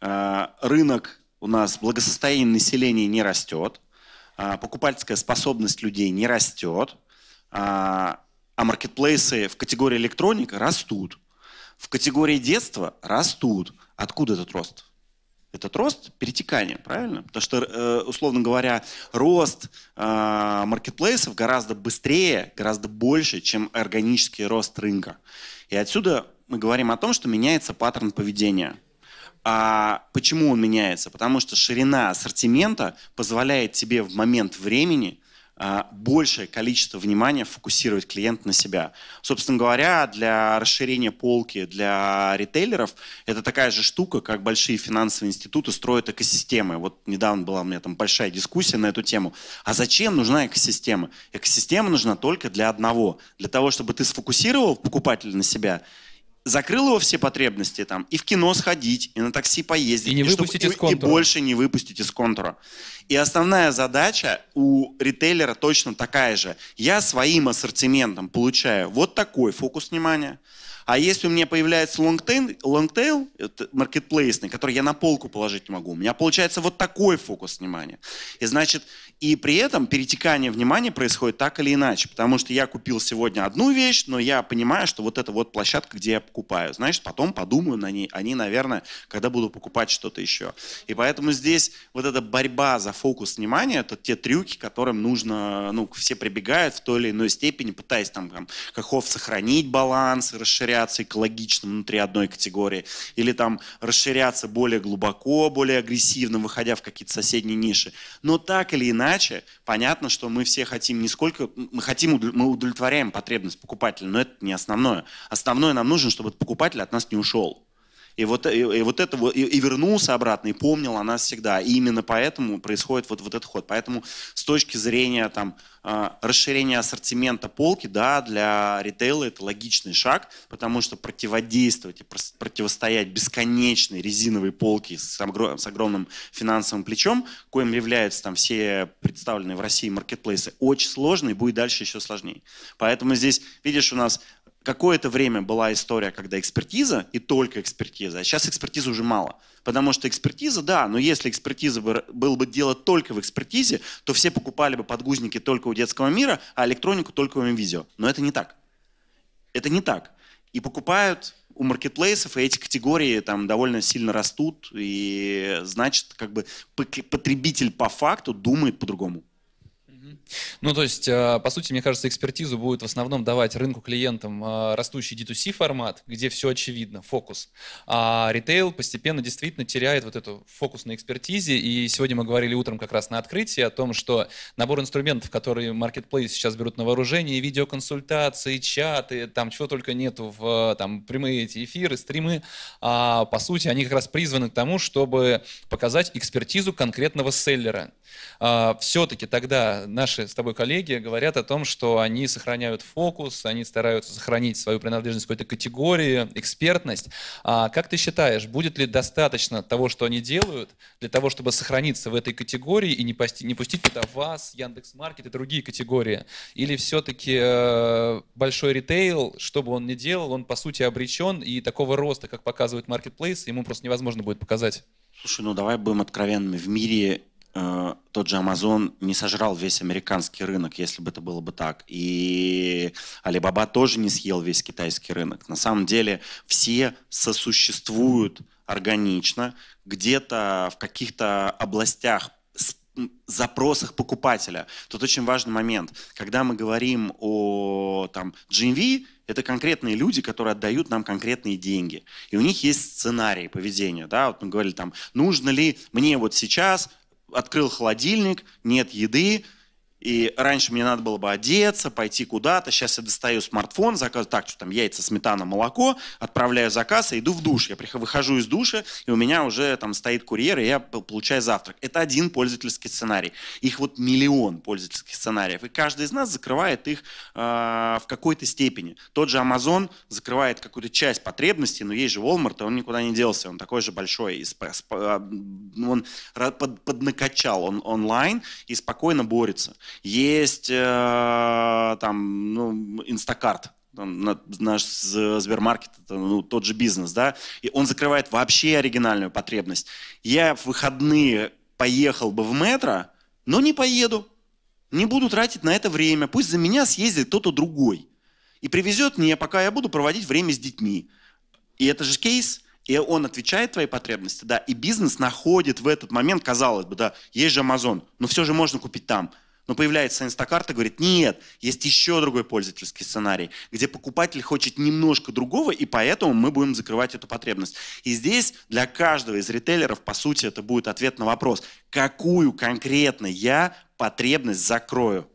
Рынок у нас, благосостояние населения не растет, покупательская способность людей не растет, а маркетплейсы в категории электроника растут. В категории детства растут. Откуда этот рост? Этот рост перетекание, правильно? Потому что, э, условно говоря, рост э, маркетплейсов гораздо быстрее, гораздо больше, чем органический рост рынка. И отсюда мы говорим о том, что меняется паттерн поведения. А почему он меняется? Потому что ширина ассортимента позволяет тебе в момент времени большее количество внимания фокусировать клиент на себя. Собственно говоря, для расширения полки для ритейлеров это такая же штука, как большие финансовые институты строят экосистемы. Вот недавно была у меня там большая дискуссия на эту тему. А зачем нужна экосистема? Экосистема нужна только для одного. Для того, чтобы ты сфокусировал покупателя на себя закрыл его все потребности там, и в кино сходить, и на такси поездить, и, не и, выпустить чтобы, из контура. и, и больше не выпустить из контура. И основная задача у ритейлера точно такая же. Я своим ассортиментом получаю вот такой фокус внимания, а если у меня появляется long tail, long tail маркетплейсный, который я на полку положить не могу, у меня получается вот такой фокус внимания. И значит, и при этом перетекание внимания происходит так или иначе, потому что я купил сегодня одну вещь, но я понимаю, что вот это вот площадка, где я покупаю. Значит, потом подумаю на ней, они, наверное, когда буду покупать что-то еще. И поэтому здесь вот эта борьба за фокус внимания, это те трюки, которым нужно, ну, все прибегают в той или иной степени, пытаясь там, там каков сохранить баланс, расширяться экологично внутри одной категории, или там расширяться более глубоко, более агрессивно, выходя в какие-то соседние ниши. Но так или иначе, иначе, понятно, что мы все хотим не сколько, мы хотим, мы удовлетворяем потребность покупателя, но это не основное. Основное нам нужно, чтобы покупатель от нас не ушел. И вот, и, и вот это и, и вернулся обратно, и помнил о нас всегда. И именно поэтому происходит вот, вот этот ход. Поэтому с точки зрения там, а, расширения ассортимента полки, да, для ритейла это логичный шаг, потому что противодействовать и противостоять бесконечной резиновой полке с, с огромным финансовым плечом, коим являются там все представленные в России маркетплейсы, очень сложно и будет дальше еще сложнее. Поэтому здесь, видишь, у нас какое-то время была история, когда экспертиза и только экспертиза, а сейчас экспертизы уже мало. Потому что экспертиза, да, но если экспертиза бы, было бы дело только в экспертизе, то все покупали бы подгузники только у детского мира, а электронику только у видео. Но это не так. Это не так. И покупают у маркетплейсов, и эти категории там довольно сильно растут, и значит, как бы потребитель по факту думает по-другому. Ну, то есть, э, по сути, мне кажется, экспертизу будет в основном давать рынку клиентам э, растущий D2C формат, где все очевидно, фокус. А ритейл постепенно действительно теряет вот эту фокус на экспертизе. И сегодня мы говорили утром как раз на открытии о том, что набор инструментов, которые Marketplace сейчас берут на вооружение, видеоконсультации, чаты, там чего только нету в там, прямые эти эфиры, стримы, а, по сути, они как раз призваны к тому, чтобы показать экспертизу конкретного селлера. А, все-таки тогда наши с тобой коллеги говорят о том, что они сохраняют фокус, они стараются сохранить свою принадлежность к какой-то категории, экспертность. А как ты считаешь, будет ли достаточно того, что они делают, для того, чтобы сохраниться в этой категории и не, пусти, не пустить туда вас, Яндекс.Маркет и другие категории? Или все-таки э, большой ритейл, что бы он ни делал, он по сути обречен, и такого роста, как показывает Marketplace, ему просто невозможно будет показать? Слушай, ну давай будем откровенными. В мире э, тот же Amazon не сожрал весь американский рынок, если бы это было бы так. И Alibaba тоже не съел весь китайский рынок. На самом деле все сосуществуют органично, где-то в каких-то областях запросах покупателя. Тут очень важный момент. Когда мы говорим о там, GMV, это конкретные люди, которые отдают нам конкретные деньги. И у них есть сценарий поведения. Да? Вот мы говорили, там, нужно ли мне вот сейчас, открыл холодильник, нет еды, и раньше мне надо было бы одеться, пойти куда-то. Сейчас я достаю смартфон, заказываю, так, что там яйца, сметана, молоко, отправляю заказ и иду в душ. Я выхожу из душа, и у меня уже там стоит курьер, и я получаю завтрак. Это один пользовательский сценарий. Их вот миллион пользовательских сценариев. И каждый из нас закрывает их э, в какой-то степени. Тот же Amazon закрывает какую-то часть потребностей, но есть же Walmart, он никуда не делся, он такой же большой. И а, он под, поднакачал он онлайн и спокойно борется. Есть э, там, ну, Инстакарт, наш Сбермаркет, ну, тот же бизнес, да, и он закрывает вообще оригинальную потребность. Я в выходные поехал бы в метро, но не поеду, не буду тратить на это время, пусть за меня съездит кто-то другой и привезет мне, пока я буду проводить время с детьми. И это же кейс, и он отвечает твои потребности, да, и бизнес находит в этот момент, казалось бы, да, есть же Amazon, но все же можно купить там. Но появляется Инстакарт и говорит, нет, есть еще другой пользовательский сценарий, где покупатель хочет немножко другого, и поэтому мы будем закрывать эту потребность. И здесь для каждого из ритейлеров, по сути, это будет ответ на вопрос, какую конкретно я потребность закрою.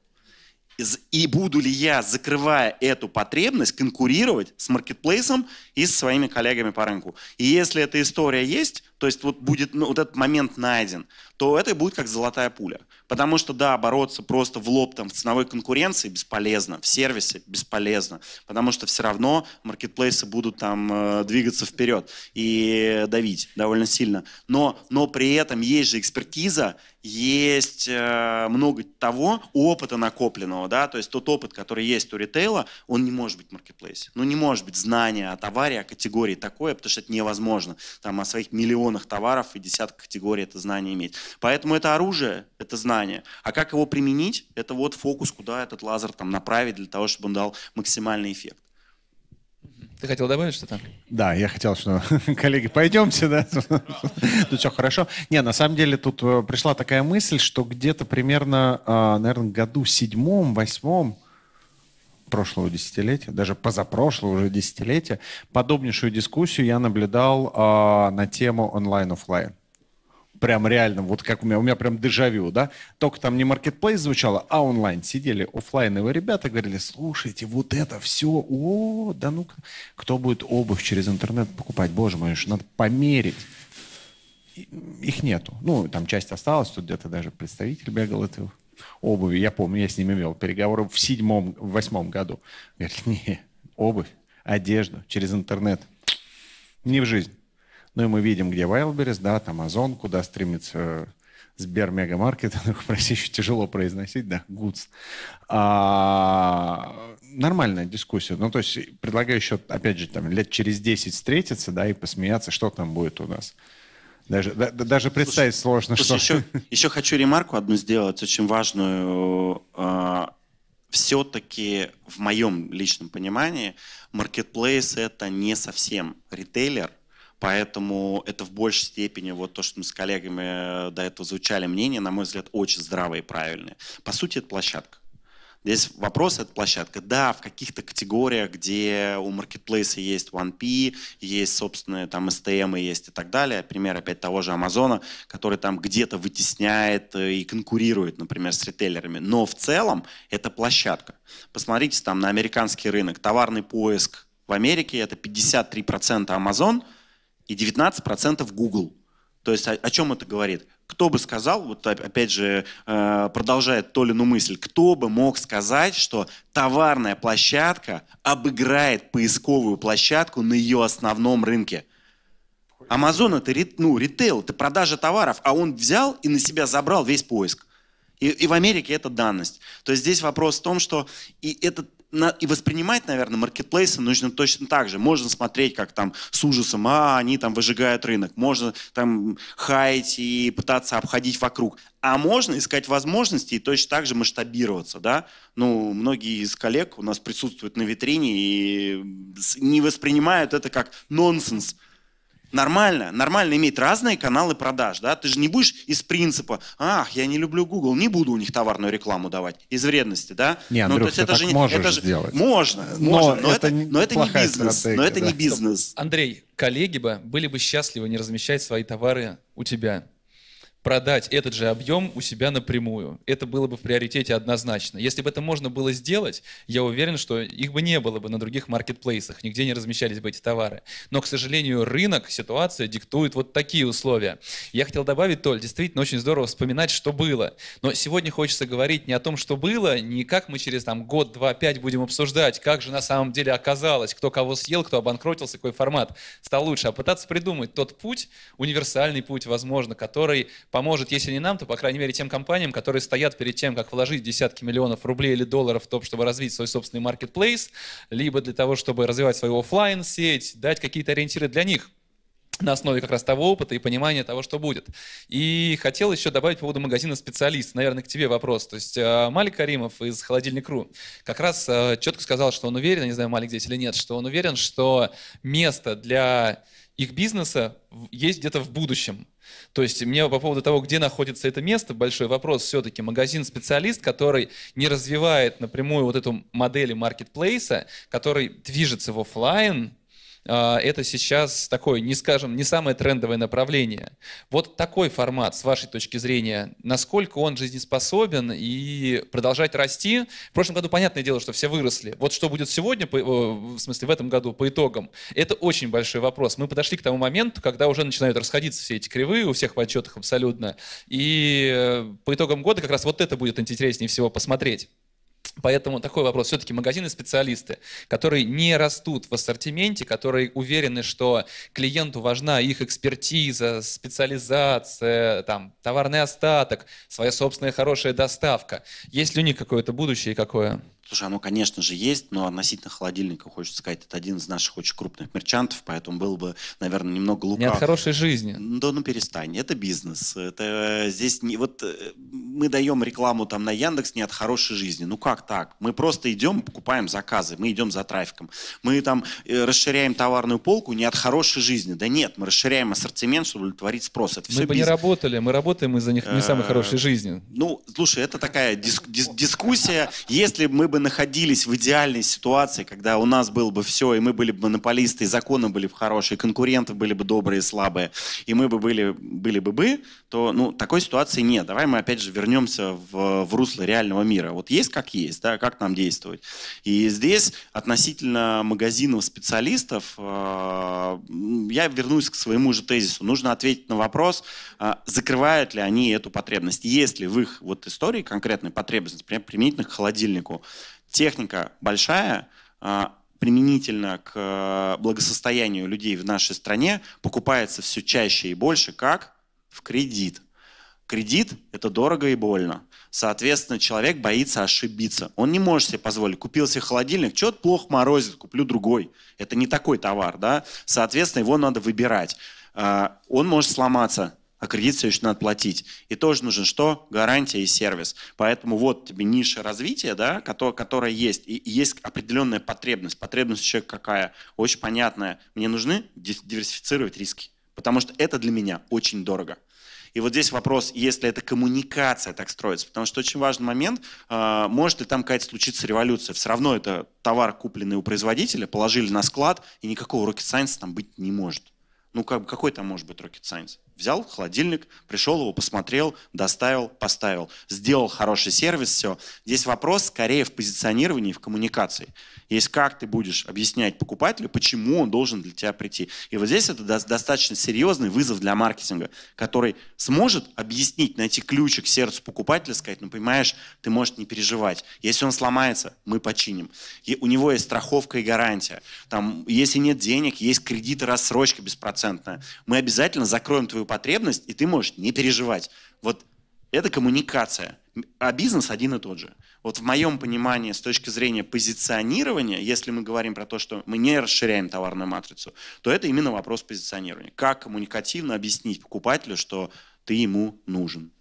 И буду ли я, закрывая эту потребность, конкурировать с маркетплейсом и со своими коллегами по рынку. И если эта история есть, то есть вот будет ну, вот этот момент найден, то это будет как золотая пуля. Потому что, да, бороться просто в лоб там, в ценовой конкуренции бесполезно, в сервисе бесполезно, потому что все равно маркетплейсы будут там э, двигаться вперед и давить довольно сильно. Но, но при этом есть же экспертиза, есть э, много того опыта накопленного, да, то есть тот опыт, который есть у ритейла, он не может быть в маркетплейсе. Ну, не может быть знания о товаре, о категории такое, потому что это невозможно. Там о своих миллионах товаров и десятках категорий это знание иметь. Поэтому это оружие, это знание. А как его применить, это вот фокус, куда этот лазер там направить для того, чтобы он дал максимальный эффект. Ты хотел добавить что-то? Да, я хотел, что, *laughs* коллеги, пойдемте, да? *laughs* Ну что, хорошо. Не, на самом деле тут э, пришла такая мысль, что где-то примерно, а, наверное, году седьмом, восьмом, прошлого десятилетия, даже позапрошлого уже десятилетия, подобнейшую дискуссию я наблюдал э, на тему онлайн-офлайн прям реально, вот как у меня, у меня прям дежавю, да, только там не маркетплейс звучало, а онлайн. Сидели офлайновые ребята, говорили, слушайте, вот это все, о, да ну кто будет обувь через интернет покупать, боже мой, надо померить. Их нету. Ну, там часть осталась, тут где-то даже представитель бегал этой обуви. Я помню, я с ними вел переговоры в седьмом, в восьмом году. Говорят, не, обувь, одежду через интернет. Не в жизнь. Ну и мы видим, где Wildberries, да, там Озон, куда стремится Сбер Мегамаркет, прости, еще тяжело произносить, да, Goods. А, нормальная дискуссия. Ну, то есть предлагаю еще, опять же, там, лет через 10 встретиться, да, и посмеяться, что там будет у нас. Даже, да, даже представить слушай, сложно, слушай, что... Еще, еще хочу ремарку одну сделать, очень важную. А, Все-таки, в моем личном понимании, маркетплейс — это не совсем ритейлер, Поэтому это в большей степени вот то, что мы с коллегами э, до этого звучали мнение, на мой взгляд, очень здравое и правильное. По сути, это площадка. Здесь вопрос, это площадка. Да, в каких-то категориях, где у маркетплейса есть 1P, есть собственные там STM есть и так далее. Пример опять того же Амазона, который там где-то вытесняет э, и конкурирует, например, с ритейлерами. Но в целом это площадка. Посмотрите там на американский рынок. Товарный поиск в Америке это 53% Amazon – и 19% Google. То есть о, о чем это говорит? Кто бы сказал, вот опять же, э, продолжает Толину мысль, кто бы мог сказать, что товарная площадка обыграет поисковую площадку на ее основном рынке? Амазон это ну, ритейл, это продажа товаров, а он взял и на себя забрал весь поиск. И, и в Америке это данность. То есть здесь вопрос в том, что и этот и воспринимать, наверное, маркетплейсы нужно точно так же. Можно смотреть, как там с ужасом, а, они там выжигают рынок. Можно там хаять и пытаться обходить вокруг. А можно искать возможности и точно так же масштабироваться, да. Ну, многие из коллег у нас присутствуют на витрине и не воспринимают это как нонсенс. Нормально, нормально иметь разные каналы продаж, да, ты же не будешь из принципа, ах, я не люблю Google, не буду у них товарную рекламу давать, из вредности, да. Не, Андрюх, ну, то есть это же не, можешь это же, сделать. Можно, но можно, но, это, это, но это не бизнес, но это да. не бизнес. Андрей, коллеги бы были бы счастливы не размещать свои товары у тебя продать этот же объем у себя напрямую. Это было бы в приоритете однозначно. Если бы это можно было сделать, я уверен, что их бы не было бы на других маркетплейсах, нигде не размещались бы эти товары. Но, к сожалению, рынок, ситуация диктует вот такие условия. Я хотел добавить, Толь, действительно очень здорово вспоминать, что было. Но сегодня хочется говорить не о том, что было, не как мы через там, год, два, пять будем обсуждать, как же на самом деле оказалось, кто кого съел, кто обанкротился, какой формат стал лучше, а пытаться придумать тот путь, универсальный путь, возможно, который поможет, если не нам, то, по крайней мере, тем компаниям, которые стоят перед тем, как вложить десятки миллионов рублей или долларов в то, чтобы развить свой собственный маркетплейс, либо для того, чтобы развивать свою офлайн сеть дать какие-то ориентиры для них на основе как раз того опыта и понимания того, что будет. И хотел еще добавить по поводу магазина специалист. Наверное, к тебе вопрос. То есть э, Малик Каримов из Холодильник.ру как раз э, четко сказал, что он уверен, не знаю, Малик здесь или нет, что он уверен, что место для их бизнеса есть где-то в будущем. То есть мне по поводу того, где находится это место, большой вопрос все-таки. Магазин-специалист, который не развивает напрямую вот эту модель маркетплейса, который движется в офлайн, это сейчас такое, не скажем, не самое трендовое направление. Вот такой формат, с вашей точки зрения, насколько он жизнеспособен и продолжать расти? В прошлом году, понятное дело, что все выросли. Вот что будет сегодня, в смысле в этом году, по итогам, это очень большой вопрос. Мы подошли к тому моменту, когда уже начинают расходиться все эти кривые у всех в отчетах абсолютно. И э, по итогам года как раз вот это будет интереснее всего посмотреть. Поэтому такой вопрос. Все-таки магазины-специалисты, которые не растут в ассортименте, которые уверены, что клиенту важна их экспертиза, специализация, там, товарный остаток, своя собственная хорошая доставка. Есть ли у них какое-то будущее и какое? Слушай, оно, конечно же, есть, но относительно холодильника, хочется сказать, это один из наших очень крупных мерчантов, поэтому было бы, наверное, немного лукаво. Не от хорошей жизни. Да ну перестань, это бизнес. Это здесь не... Вот э, мы даем рекламу там на Яндекс не от хорошей жизни. Ну как так? Мы просто идем, покупаем заказы, мы идем за трафиком. Мы там э, расширяем товарную полку не от хорошей жизни. Да нет, мы расширяем ассортимент, чтобы удовлетворить спрос. Это мы бы бизнес. не работали, мы работаем из-за них не самой Э, хорошей жизни. Ну, слушай, это такая дис- дис- дискуссия. Если мы бы находились в идеальной ситуации, когда у нас было бы все, и мы были бы монополисты, и законы были бы хорошие, и конкуренты были бы добрые и слабые, и мы бы были, были бы бы, то ну, такой ситуации нет. Давай мы опять же вернемся в, в русло реального мира. Вот есть как есть, да, как нам действовать. И здесь относительно магазинов специалистов, э, я вернусь к своему же тезису. Нужно ответить на вопрос, э, закрывают ли они эту потребность. Есть ли в их вот истории конкретной потребность, например, применительно к холодильнику, техника большая, а, применительно к э, благосостоянию людей в нашей стране покупается все чаще и больше как в кредит. Кредит – это дорого и больно. Соответственно, человек боится ошибиться. Он не может себе позволить. Купил себе холодильник, что-то плохо морозит, куплю другой. Это не такой товар, да? Соответственно, его надо выбирать. А, Он может сломаться, а кредит все еще надо платить. И тоже нужен что? Гарантия и сервис. Поэтому вот тебе ниша развития, да, которая, которая есть. И есть определенная потребность. Потребность человека какая? Очень понятная. Мне нужны ди- диверсифицировать риски. Потому что это для меня очень дорого. И вот здесь вопрос, если эта коммуникация так строится, потому что очень важный момент, а, может ли там какая-то случиться революция. Все равно это товар, купленный у производителя, положили на склад, и никакого rocket science там быть не может. Ну, как, какой там может быть rocket science? Взял холодильник, пришел его, посмотрел, доставил, поставил. Сделал хороший сервис, все. Здесь вопрос скорее в позиционировании, в коммуникации. Есть как ты будешь объяснять покупателю, почему он должен для тебя прийти. И вот здесь это достаточно серьезный вызов для маркетинга, который сможет объяснить, найти ключик к сердцу покупателя, сказать, ну понимаешь, ты можешь не переживать. Если он сломается, мы починим. И у него есть страховка и гарантия. Там, если нет денег, есть кредиты, рассрочка беспроцентная. Мы обязательно закроем твою потребность, и ты можешь не переживать. Вот это коммуникация. А бизнес один и тот же. Вот в моем понимании, с точки зрения позиционирования, если мы говорим про то, что мы не расширяем товарную матрицу, то это именно вопрос позиционирования. Как коммуникативно объяснить покупателю, что ты ему нужен.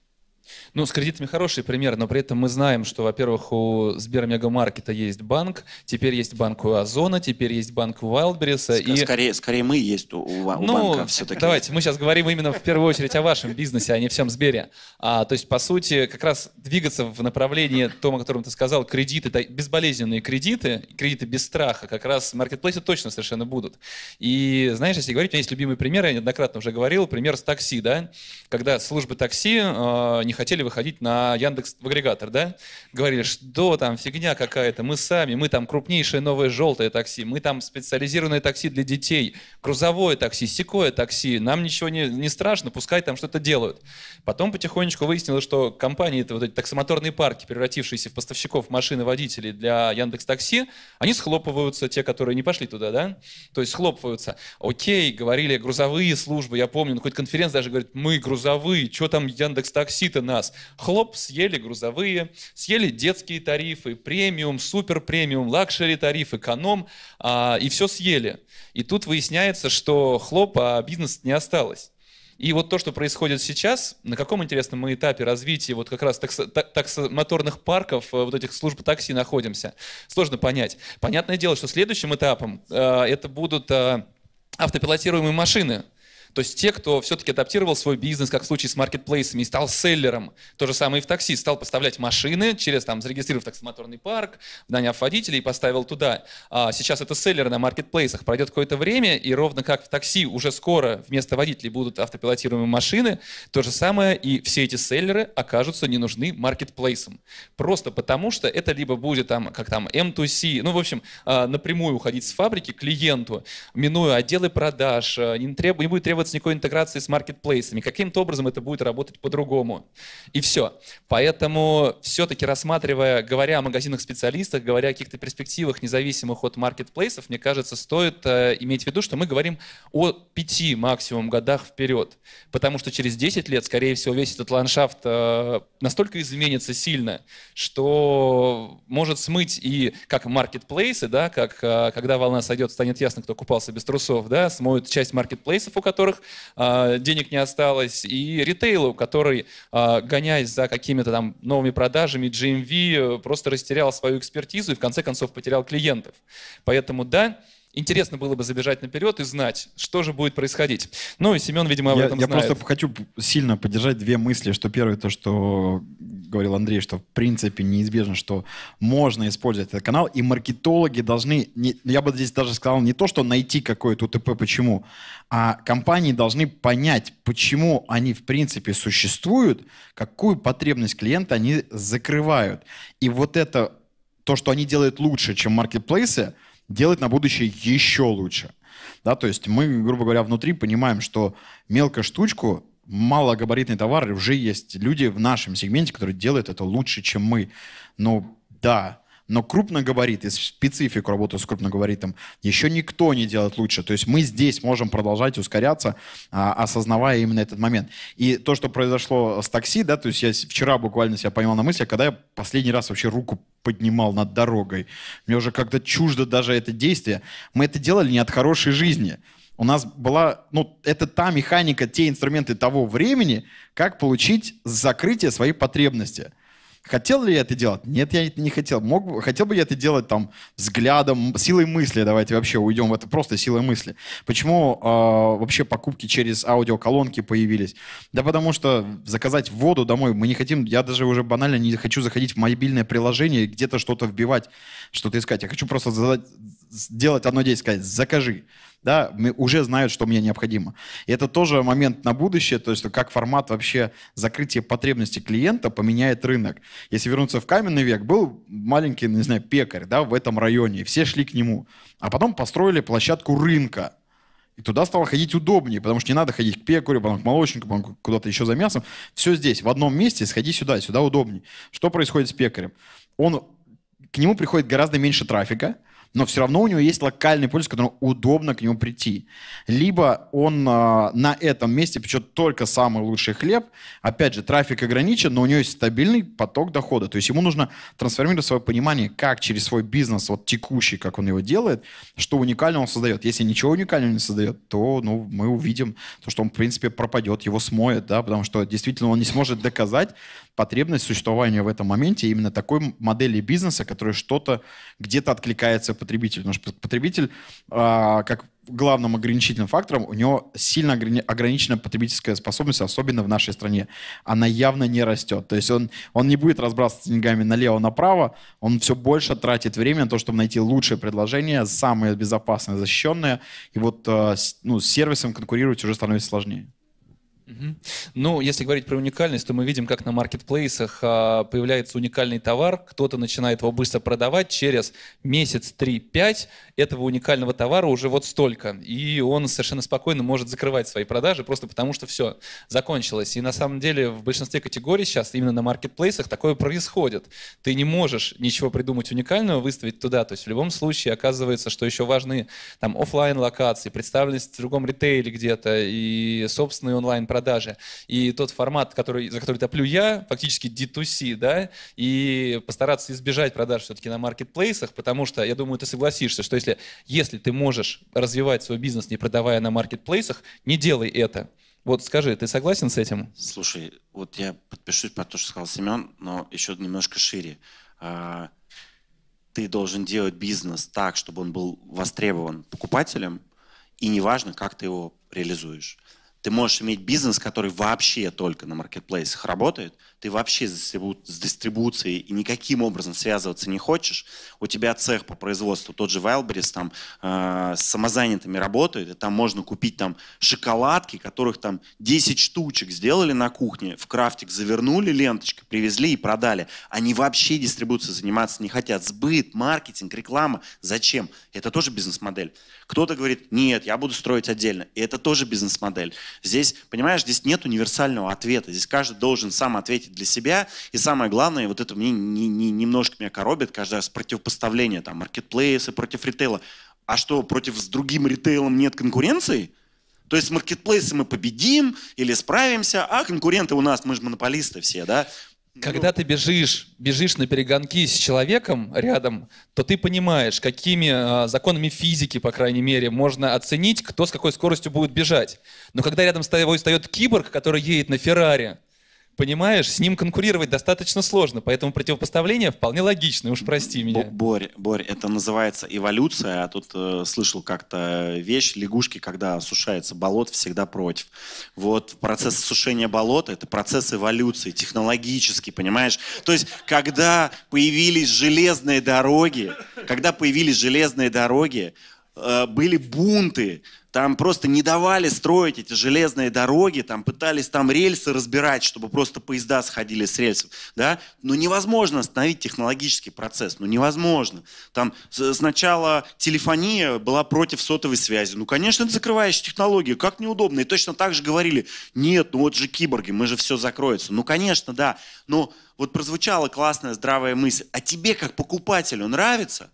Ну, с кредитами хороший пример, но при этом мы знаем, что, во-первых, у Сбермегамаркета есть банк, теперь есть банк у Озона, теперь есть банк у Wildberries. и... скорее, скорее мы есть у, у, у ну, банка все-таки. Давайте, мы сейчас говорим именно в первую очередь о вашем бизнесе, а не всем Сбере. А, то есть, по сути, как раз двигаться в направлении том, о котором ты сказал, кредиты, безболезненные кредиты, кредиты без страха, как раз маркетплейсы точно совершенно будут. И, знаешь, если говорить, у меня есть любимый пример, я неоднократно уже говорил, пример с такси, да, когда службы такси э, не хотели выходить на Яндекс в агрегатор, да? Говорили, что там фигня какая-то, мы сами, мы там крупнейшее новое желтое такси, мы там специализированное такси для детей, грузовое такси, секое такси, нам ничего не, не страшно, пускай там что-то делают. Потом потихонечку выяснилось, что компании, это вот эти таксомоторные парки, превратившиеся в поставщиков машин и водителей для Яндекс Такси, они схлопываются, те, которые не пошли туда, да? То есть схлопываются. Окей, говорили грузовые службы, я помню, на какой-то конференции даже говорят, мы грузовые, что там Яндекс Такси-то нас? Хлоп, съели грузовые, съели детские тарифы, премиум, супер премиум, luxury тариф, эконом, а, и все съели. И тут выясняется, что хлоп, а бизнес не осталось. И вот то, что происходит сейчас, на каком интересном мы этапе развития вот как раз таксо, таксомоторных парков, э, вот этих служб такси находимся, сложно понять. Понятное дело, что следующим этапом э, это будут э, автопилотируемые машины, то есть те, кто все-таки адаптировал свой бизнес, как в случае с маркетплейсами, и стал селлером, то же самое и в такси, стал поставлять машины через, там, зарегистрировав таксомоторный парк, наняв водителей и поставил туда. А сейчас это селлеры на маркетплейсах. Пройдет какое-то время, и ровно как в такси уже скоро вместо водителей будут автопилотируемые машины, то же самое и все эти селлеры окажутся не нужны маркетплейсам. Просто потому, что это либо будет там, как там, M2C, ну, в общем, а, напрямую уходить с фабрики клиенту, минуя отделы продаж, а, не, треб... не будет требоваться требуется никакой интеграции с маркетплейсами. Каким-то образом это будет работать по-другому. И все. Поэтому все-таки рассматривая, говоря о магазинах-специалистах, говоря о каких-то перспективах, независимых от маркетплейсов, мне кажется, стоит э, иметь в виду, что мы говорим о пяти максимум годах вперед. Потому что через 10 лет, скорее всего, весь этот ландшафт э, настолько изменится сильно, что может смыть и как маркетплейсы, да, как э, когда волна сойдет, станет ясно, кто купался без трусов, да, смоют часть маркетплейсов, у которых которых э, денег не осталось, и ритейлу, который, э, гоняясь за какими-то там новыми продажами, GMV, просто растерял свою экспертизу и в конце концов потерял клиентов. Поэтому да, интересно было бы забежать наперед и знать, что же будет происходить. Ну и Семен, видимо, об я, этом я знает. Я просто хочу сильно поддержать две мысли. Что первое, то, что говорил Андрей, что в принципе неизбежно, что можно использовать этот канал, и маркетологи должны, не, я бы здесь даже сказал, не то, что найти какое-то УТП, почему, а компании должны понять, почему они в принципе существуют, какую потребность клиента они закрывают. И вот это, то, что они делают лучше, чем маркетплейсы, делать на будущее еще лучше. Да, то есть мы, грубо говоря, внутри понимаем, что мелкую штучку, малогабаритный товар, уже есть люди в нашем сегменте, которые делают это лучше, чем мы. Но да, но крупногабарит специфику работы с крупногабаритом еще никто не делает лучше. То есть мы здесь можем продолжать ускоряться, а, осознавая именно этот момент. И то, что произошло с такси, да, то есть я вчера буквально себя поймал на мысли, когда я последний раз вообще руку поднимал над дорогой. Мне уже как-то чуждо даже это действие. Мы это делали не от хорошей жизни. У нас была, ну, это та механика, те инструменты того времени, как получить закрытие своей потребности. Хотел ли я это делать? Нет, я это не хотел. Мог, хотел бы я это делать там взглядом, силой мысли. Давайте вообще уйдем в это просто силой мысли. Почему э, вообще покупки через аудиоколонки появились? Да потому что заказать воду домой мы не хотим. Я даже уже банально не хочу заходить в мобильное приложение где-то что-то вбивать, что-то искать. Я хочу просто задать, сделать одно действие, сказать «закажи» да, уже знают, что мне необходимо. И это тоже момент на будущее, то есть как формат вообще закрытия потребностей клиента поменяет рынок. Если вернуться в каменный век, был маленький, не знаю, пекарь, да, в этом районе, все шли к нему. А потом построили площадку рынка. И туда стало ходить удобнее, потому что не надо ходить к пекарю, потом к молочнику, потом куда-то еще за мясом. Все здесь, в одном месте, сходи сюда, сюда удобнее. Что происходит с пекарем? Он, к нему приходит гораздо меньше трафика, но все равно у него есть локальный пользователь, которому удобно к нему прийти. Либо он э, на этом месте печет только самый лучший хлеб. Опять же, трафик ограничен, но у него есть стабильный поток дохода. То есть ему нужно трансформировать свое понимание, как через свой бизнес, вот текущий, как он его делает, что уникального он создает. Если ничего уникального не создает, то ну, мы увидим, то, что он, в принципе, пропадет, его смоет, да, потому что действительно он не сможет доказать потребность существования в этом моменте именно такой модели бизнеса, которая что-то где-то откликается потребителю. Потому что потребитель, а, как главным ограничительным фактором, у него сильно ограничена потребительская способность, особенно в нашей стране. Она явно не растет. То есть он, он не будет разбрасываться деньгами налево-направо, он все больше тратит время на то, чтобы найти лучшее предложение, самое безопасное, защищенное. И вот а, ну, с сервисом конкурировать уже становится сложнее. Ну, если говорить про уникальность, то мы видим, как на маркетплейсах а, появляется уникальный товар, кто-то начинает его быстро продавать, через месяц, три, пять этого уникального товара уже вот столько, и он совершенно спокойно может закрывать свои продажи, просто потому что все, закончилось. И на самом деле в большинстве категорий сейчас именно на маркетплейсах такое происходит. Ты не можешь ничего придумать уникального, выставить туда, то есть в любом случае оказывается, что еще важны там офлайн локации представленность в другом ритейле где-то. И собственный онлайн продажи. И тот формат, который, за который топлю я, фактически D2C, да, и постараться избежать продаж все-таки на маркетплейсах, потому что, я думаю, ты согласишься, что если, если ты можешь развивать свой бизнес, не продавая на маркетплейсах, не делай это. Вот скажи, ты согласен с этим? Слушай, вот я подпишусь под то, что сказал Семен, но еще немножко шире. А, ты должен делать бизнес так, чтобы он был востребован покупателем, и неважно, как ты его реализуешь. Ты можешь иметь бизнес, который вообще только на маркетплейсах работает, ты вообще с дистрибуцией и никаким образом связываться не хочешь, у тебя цех по производству, тот же Wildberries там э, с самозанятыми работает, и там можно купить там шоколадки, которых там 10 штучек сделали на кухне, в крафтик завернули ленточкой, привезли и продали. Они вообще дистрибуцией заниматься не хотят. Сбыт, маркетинг, реклама. Зачем? Это тоже бизнес-модель. Кто-то говорит, нет, я буду строить отдельно. И это тоже бизнес-модель. Здесь, понимаешь, здесь нет универсального ответа. Здесь каждый должен сам ответить для себя. И самое главное, вот это мне не, не, немножко меня коробит каждый раз противопоставление, там, маркетплейсы против ритейла. А что, против с другим ритейлом нет конкуренции? То есть маркетплейсы мы победим или справимся, а конкуренты у нас, мы же монополисты все, да? Когда ты бежишь, бежишь на перегонки с человеком рядом, то ты понимаешь, какими э, законами физики, по крайней мере, можно оценить, кто с какой скоростью будет бежать. Но когда рядом с тобой стоит киборг, который едет на Феррари, понимаешь, с ним конкурировать достаточно сложно, поэтому противопоставление вполне логичное, уж прости меня. Борь, Борь, это называется эволюция, а тут э, слышал как-то вещь, лягушки, когда сушается болот, всегда против. Вот процесс сушения болота – это процесс эволюции, технологический, понимаешь? То есть, когда появились железные дороги, когда появились железные дороги, э, были бунты, там просто не давали строить эти железные дороги, там пытались там рельсы разбирать, чтобы просто поезда сходили с рельсов, да, но невозможно остановить технологический процесс, ну невозможно. Там сначала телефония была против сотовой связи, ну конечно это закрывающая технология, как неудобно, и точно так же говорили, нет, ну вот же киборги, мы же все закроется, ну конечно, да, но вот прозвучала классная здравая мысль, а тебе как покупателю нравится?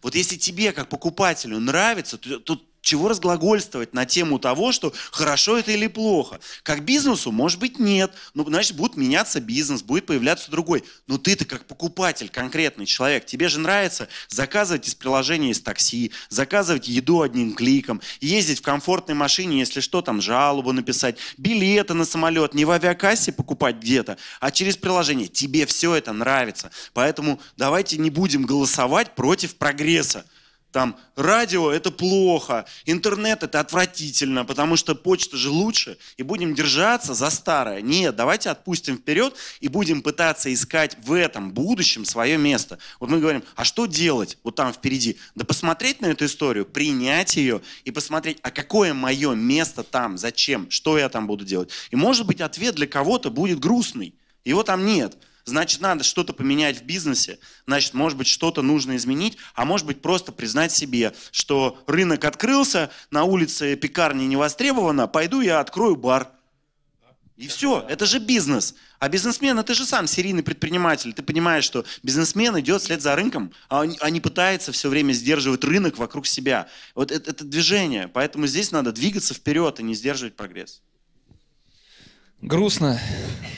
Вот если тебе как покупателю нравится, то, то чего разглагольствовать на тему того, что хорошо это или плохо. Как бизнесу, может быть, нет. Ну, значит, будет меняться бизнес, будет появляться другой. Но ты-то как покупатель, конкретный человек, тебе же нравится заказывать из приложения из такси, заказывать еду одним кликом, ездить в комфортной машине, если что, там жалобу написать, билеты на самолет, не в авиакассе покупать где-то, а через приложение. Тебе все это нравится. Поэтому давайте не будем голосовать против прогресса там радио это плохо, интернет это отвратительно, потому что почта же лучше, и будем держаться за старое. Нет, давайте отпустим вперед и будем пытаться искать в этом будущем свое место. Вот мы говорим, а что делать вот там впереди? Да посмотреть на эту историю, принять ее и посмотреть, а какое мое место там, зачем, что я там буду делать. И может быть ответ для кого-то будет грустный, его там нет значит, надо что-то поменять в бизнесе, значит, может быть, что-то нужно изменить, а может быть, просто признать себе, что рынок открылся, на улице пекарни не востребовано, пойду я открою бар. И все, это же бизнес. А бизнесмен, это же сам серийный предприниматель. Ты понимаешь, что бизнесмен идет вслед за рынком, а а не пытается все время сдерживать рынок вокруг себя. Вот это, это движение. Поэтому здесь надо двигаться вперед и не сдерживать прогресс. Грустно.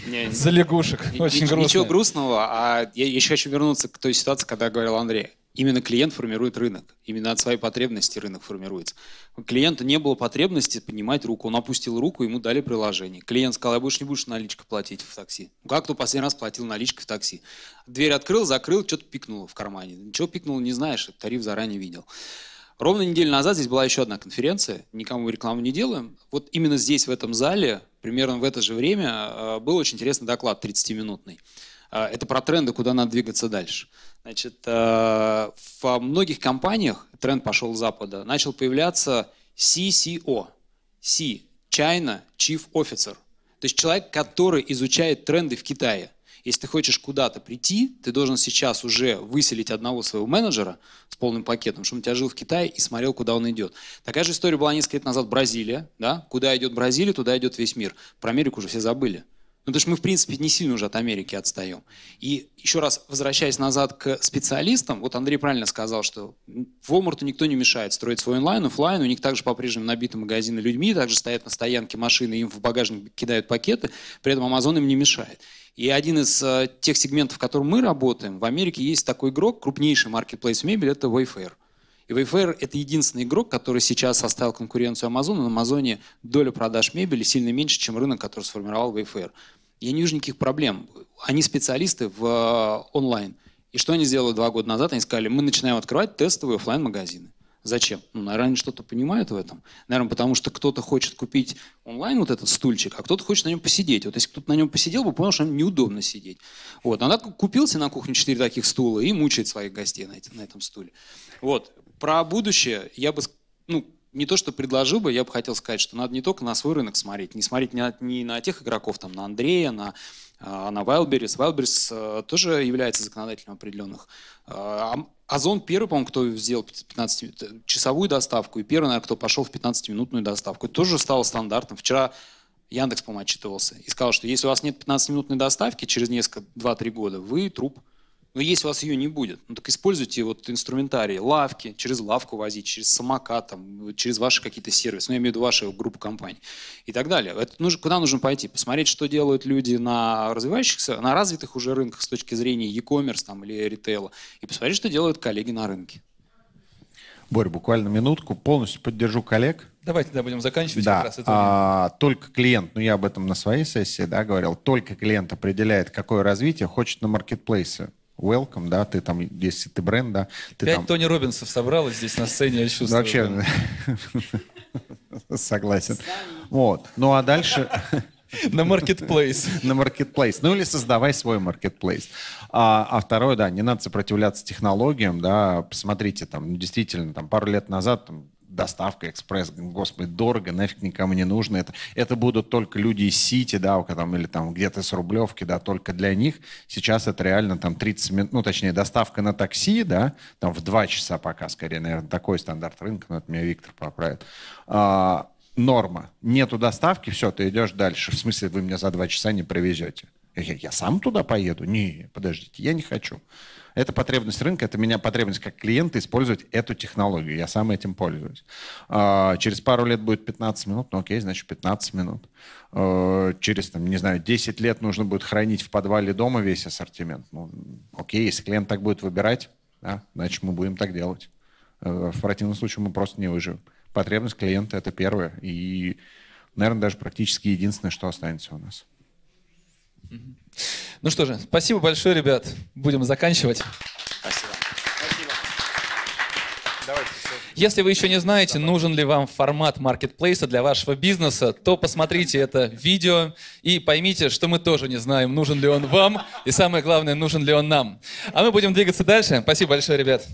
Не, За лягушек. Очень Ничего- грустно. Ничего грустного, а я еще хочу вернуться к той ситуации, когда говорил Андрей. Именно клиент формирует рынок. Именно от своей потребности рынок формируется. У клиента не было потребности поднимать руку. Он опустил руку, ему дали приложение. Клиент сказал, я больше не будешь наличкой платить в такси. Ну, Как кто последний раз платил наличкой в такси? Дверь открыл, закрыл, что-то пикнуло в кармане. Ничего пикнуло, не знаешь, тариф заранее видел. Ровно неделю назад здесь была еще одна конференция, никому рекламу не делаем. Вот именно здесь, в этом зале, примерно в это же время, э, был очень интересный доклад 30-минутный. Э, Это про тренды, куда надо двигаться дальше. Значит, э, во многих компаниях, тренд пошел с Запада, начал появляться CCO. C – China Chief Officer. То есть человек, который изучает тренды в Китае. Если ты хочешь куда-то прийти, ты должен сейчас уже выселить одного своего менеджера с полным пакетом, чтобы он тебя жил в Китае и смотрел, куда он идет. Такая же история была несколько лет назад Бразилия. Да? Куда идет Бразилия, туда идет весь мир. Про Америку уже все забыли. Ну, потому что мы, в принципе, не сильно уже от Америки отстаем. И еще раз, возвращаясь назад к специалистам, вот Андрей правильно сказал, что Walmart никто не мешает строить свой онлайн, офлайн, у них также по-прежнему набиты магазины людьми, также стоят на стоянке машины, им в багажник кидают пакеты, при этом Amazon им не мешает. И один из э, тех сегментов, в котором мы работаем, в Америке есть такой игрок, крупнейший маркетплейс мебели, это Wayfair. И Wayfair – это единственный игрок, который сейчас составил конкуренцию Amazon. На Амазоне доля продаж мебели сильно меньше, чем рынок, который сформировал Wayfair. Я не вижу никаких проблем. Они специалисты в э, онлайн. И что они сделали два года назад? Они сказали, мы начинаем открывать тестовые офлайн магазины Зачем? Ну, наверное, они что-то понимают в этом. Наверное, потому что кто-то хочет купить онлайн вот этот стульчик, а кто-то хочет на нем посидеть. Вот если кто-то на нем посидел бы, понял, что им неудобно сидеть. Вот. А так купил себе на кухне четыре таких стула и мучает своих гостей на, на этом стуле. Вот. Про будущее я бы, ну, не то, что предложил бы, я бы хотел сказать, что надо не только на свой рынок смотреть, не смотреть не, на- не на тех игроков, там, на Андрея, на, а, на Wildberries. Wildberries э, тоже является законодателем определенных. Ам- Озон первый, по-моему, кто сделал 15-часовую доставку, и первый, наверное, кто пошел в 15-минутную доставку. Это тоже стало стандартом. Вчера Яндекс, по-моему, отчитывался и сказал, что если у вас нет 15-минутной доставки через несколько, 2-3 года, вы труп. Но если у вас ее не будет, ну так используйте вот инструментарий, лавки, через лавку возить, через самокат, там, через ваши какие-то сервисы, ну я имею в виду вашу группу компаний и так далее. Это нужно, куда нужно пойти? Посмотреть, что делают люди на развивающихся, на развитых уже рынках с точки зрения e-commerce там, или ритейла, и посмотреть, что делают коллеги на рынке. Борь, буквально минутку. Полностью поддержу коллег. Давайте да, будем заканчивать Да, как раз это а, только клиент, ну я об этом на своей сессии да, говорил, только клиент определяет, какое развитие хочет на маркетплейсе. Welcome, да, ты там, если ты бренд, да, ты Пять там... Тони Робинсов собралось здесь на сцене, я чувствую. Вообще, согласен. Вот. Ну а дальше да. На маркетплейс. на маркетплейс. Ну или создавай свой маркетплейс. А, а второе, да, не надо сопротивляться технологиям, да, посмотрите, там, ну, действительно, там, пару лет назад там, доставка, экспресс, господи, дорого, нафиг никому не нужно. Это, это будут только люди из Сити, да, там, или там где-то с Рублевки, да, только для них. Сейчас это реально там 30 минут, ну, точнее, доставка на такси, да, там в 2 часа пока, скорее, наверное, такой стандарт рынка, но это меня Виктор поправит. А, норма. Нету доставки, все, ты идешь дальше. В смысле, вы меня за 2 часа не провезете. Я, я сам туда поеду? Не, подождите, я не хочу. Это потребность рынка, это меня потребность как клиента использовать эту технологию. Я сам этим пользуюсь. А, через пару лет будет 15 минут, ну окей, значит 15 минут. А, через, там, не знаю, 10 лет нужно будет хранить в подвале дома весь ассортимент. Ну, окей, если клиент так будет выбирать, да, значит мы будем так делать. Э, В противном случае мы просто не выживем. Потребность клиента – это первое. И, наверное, даже практически единственное, что останется у нас. Ну что же, спасибо большое, ребят. Будем заканчивать. Спасибо. Давайте Если вы еще не знаете, нужен ли вам формат маркетплейса для вашего бизнеса, то посмотрите это видео и поймите, что мы тоже не знаем, нужен ли он вам, и самое главное, нужен ли он нам. А мы будем двигаться дальше. Спасибо большое, ребят.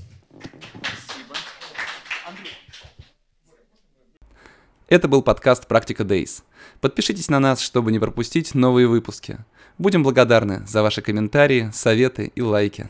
Это был подкаст «Практика Days». Подпишитесь на нас, чтобы не пропустить новые выпуски. Будем благодарны за ваши комментарии, советы и лайки.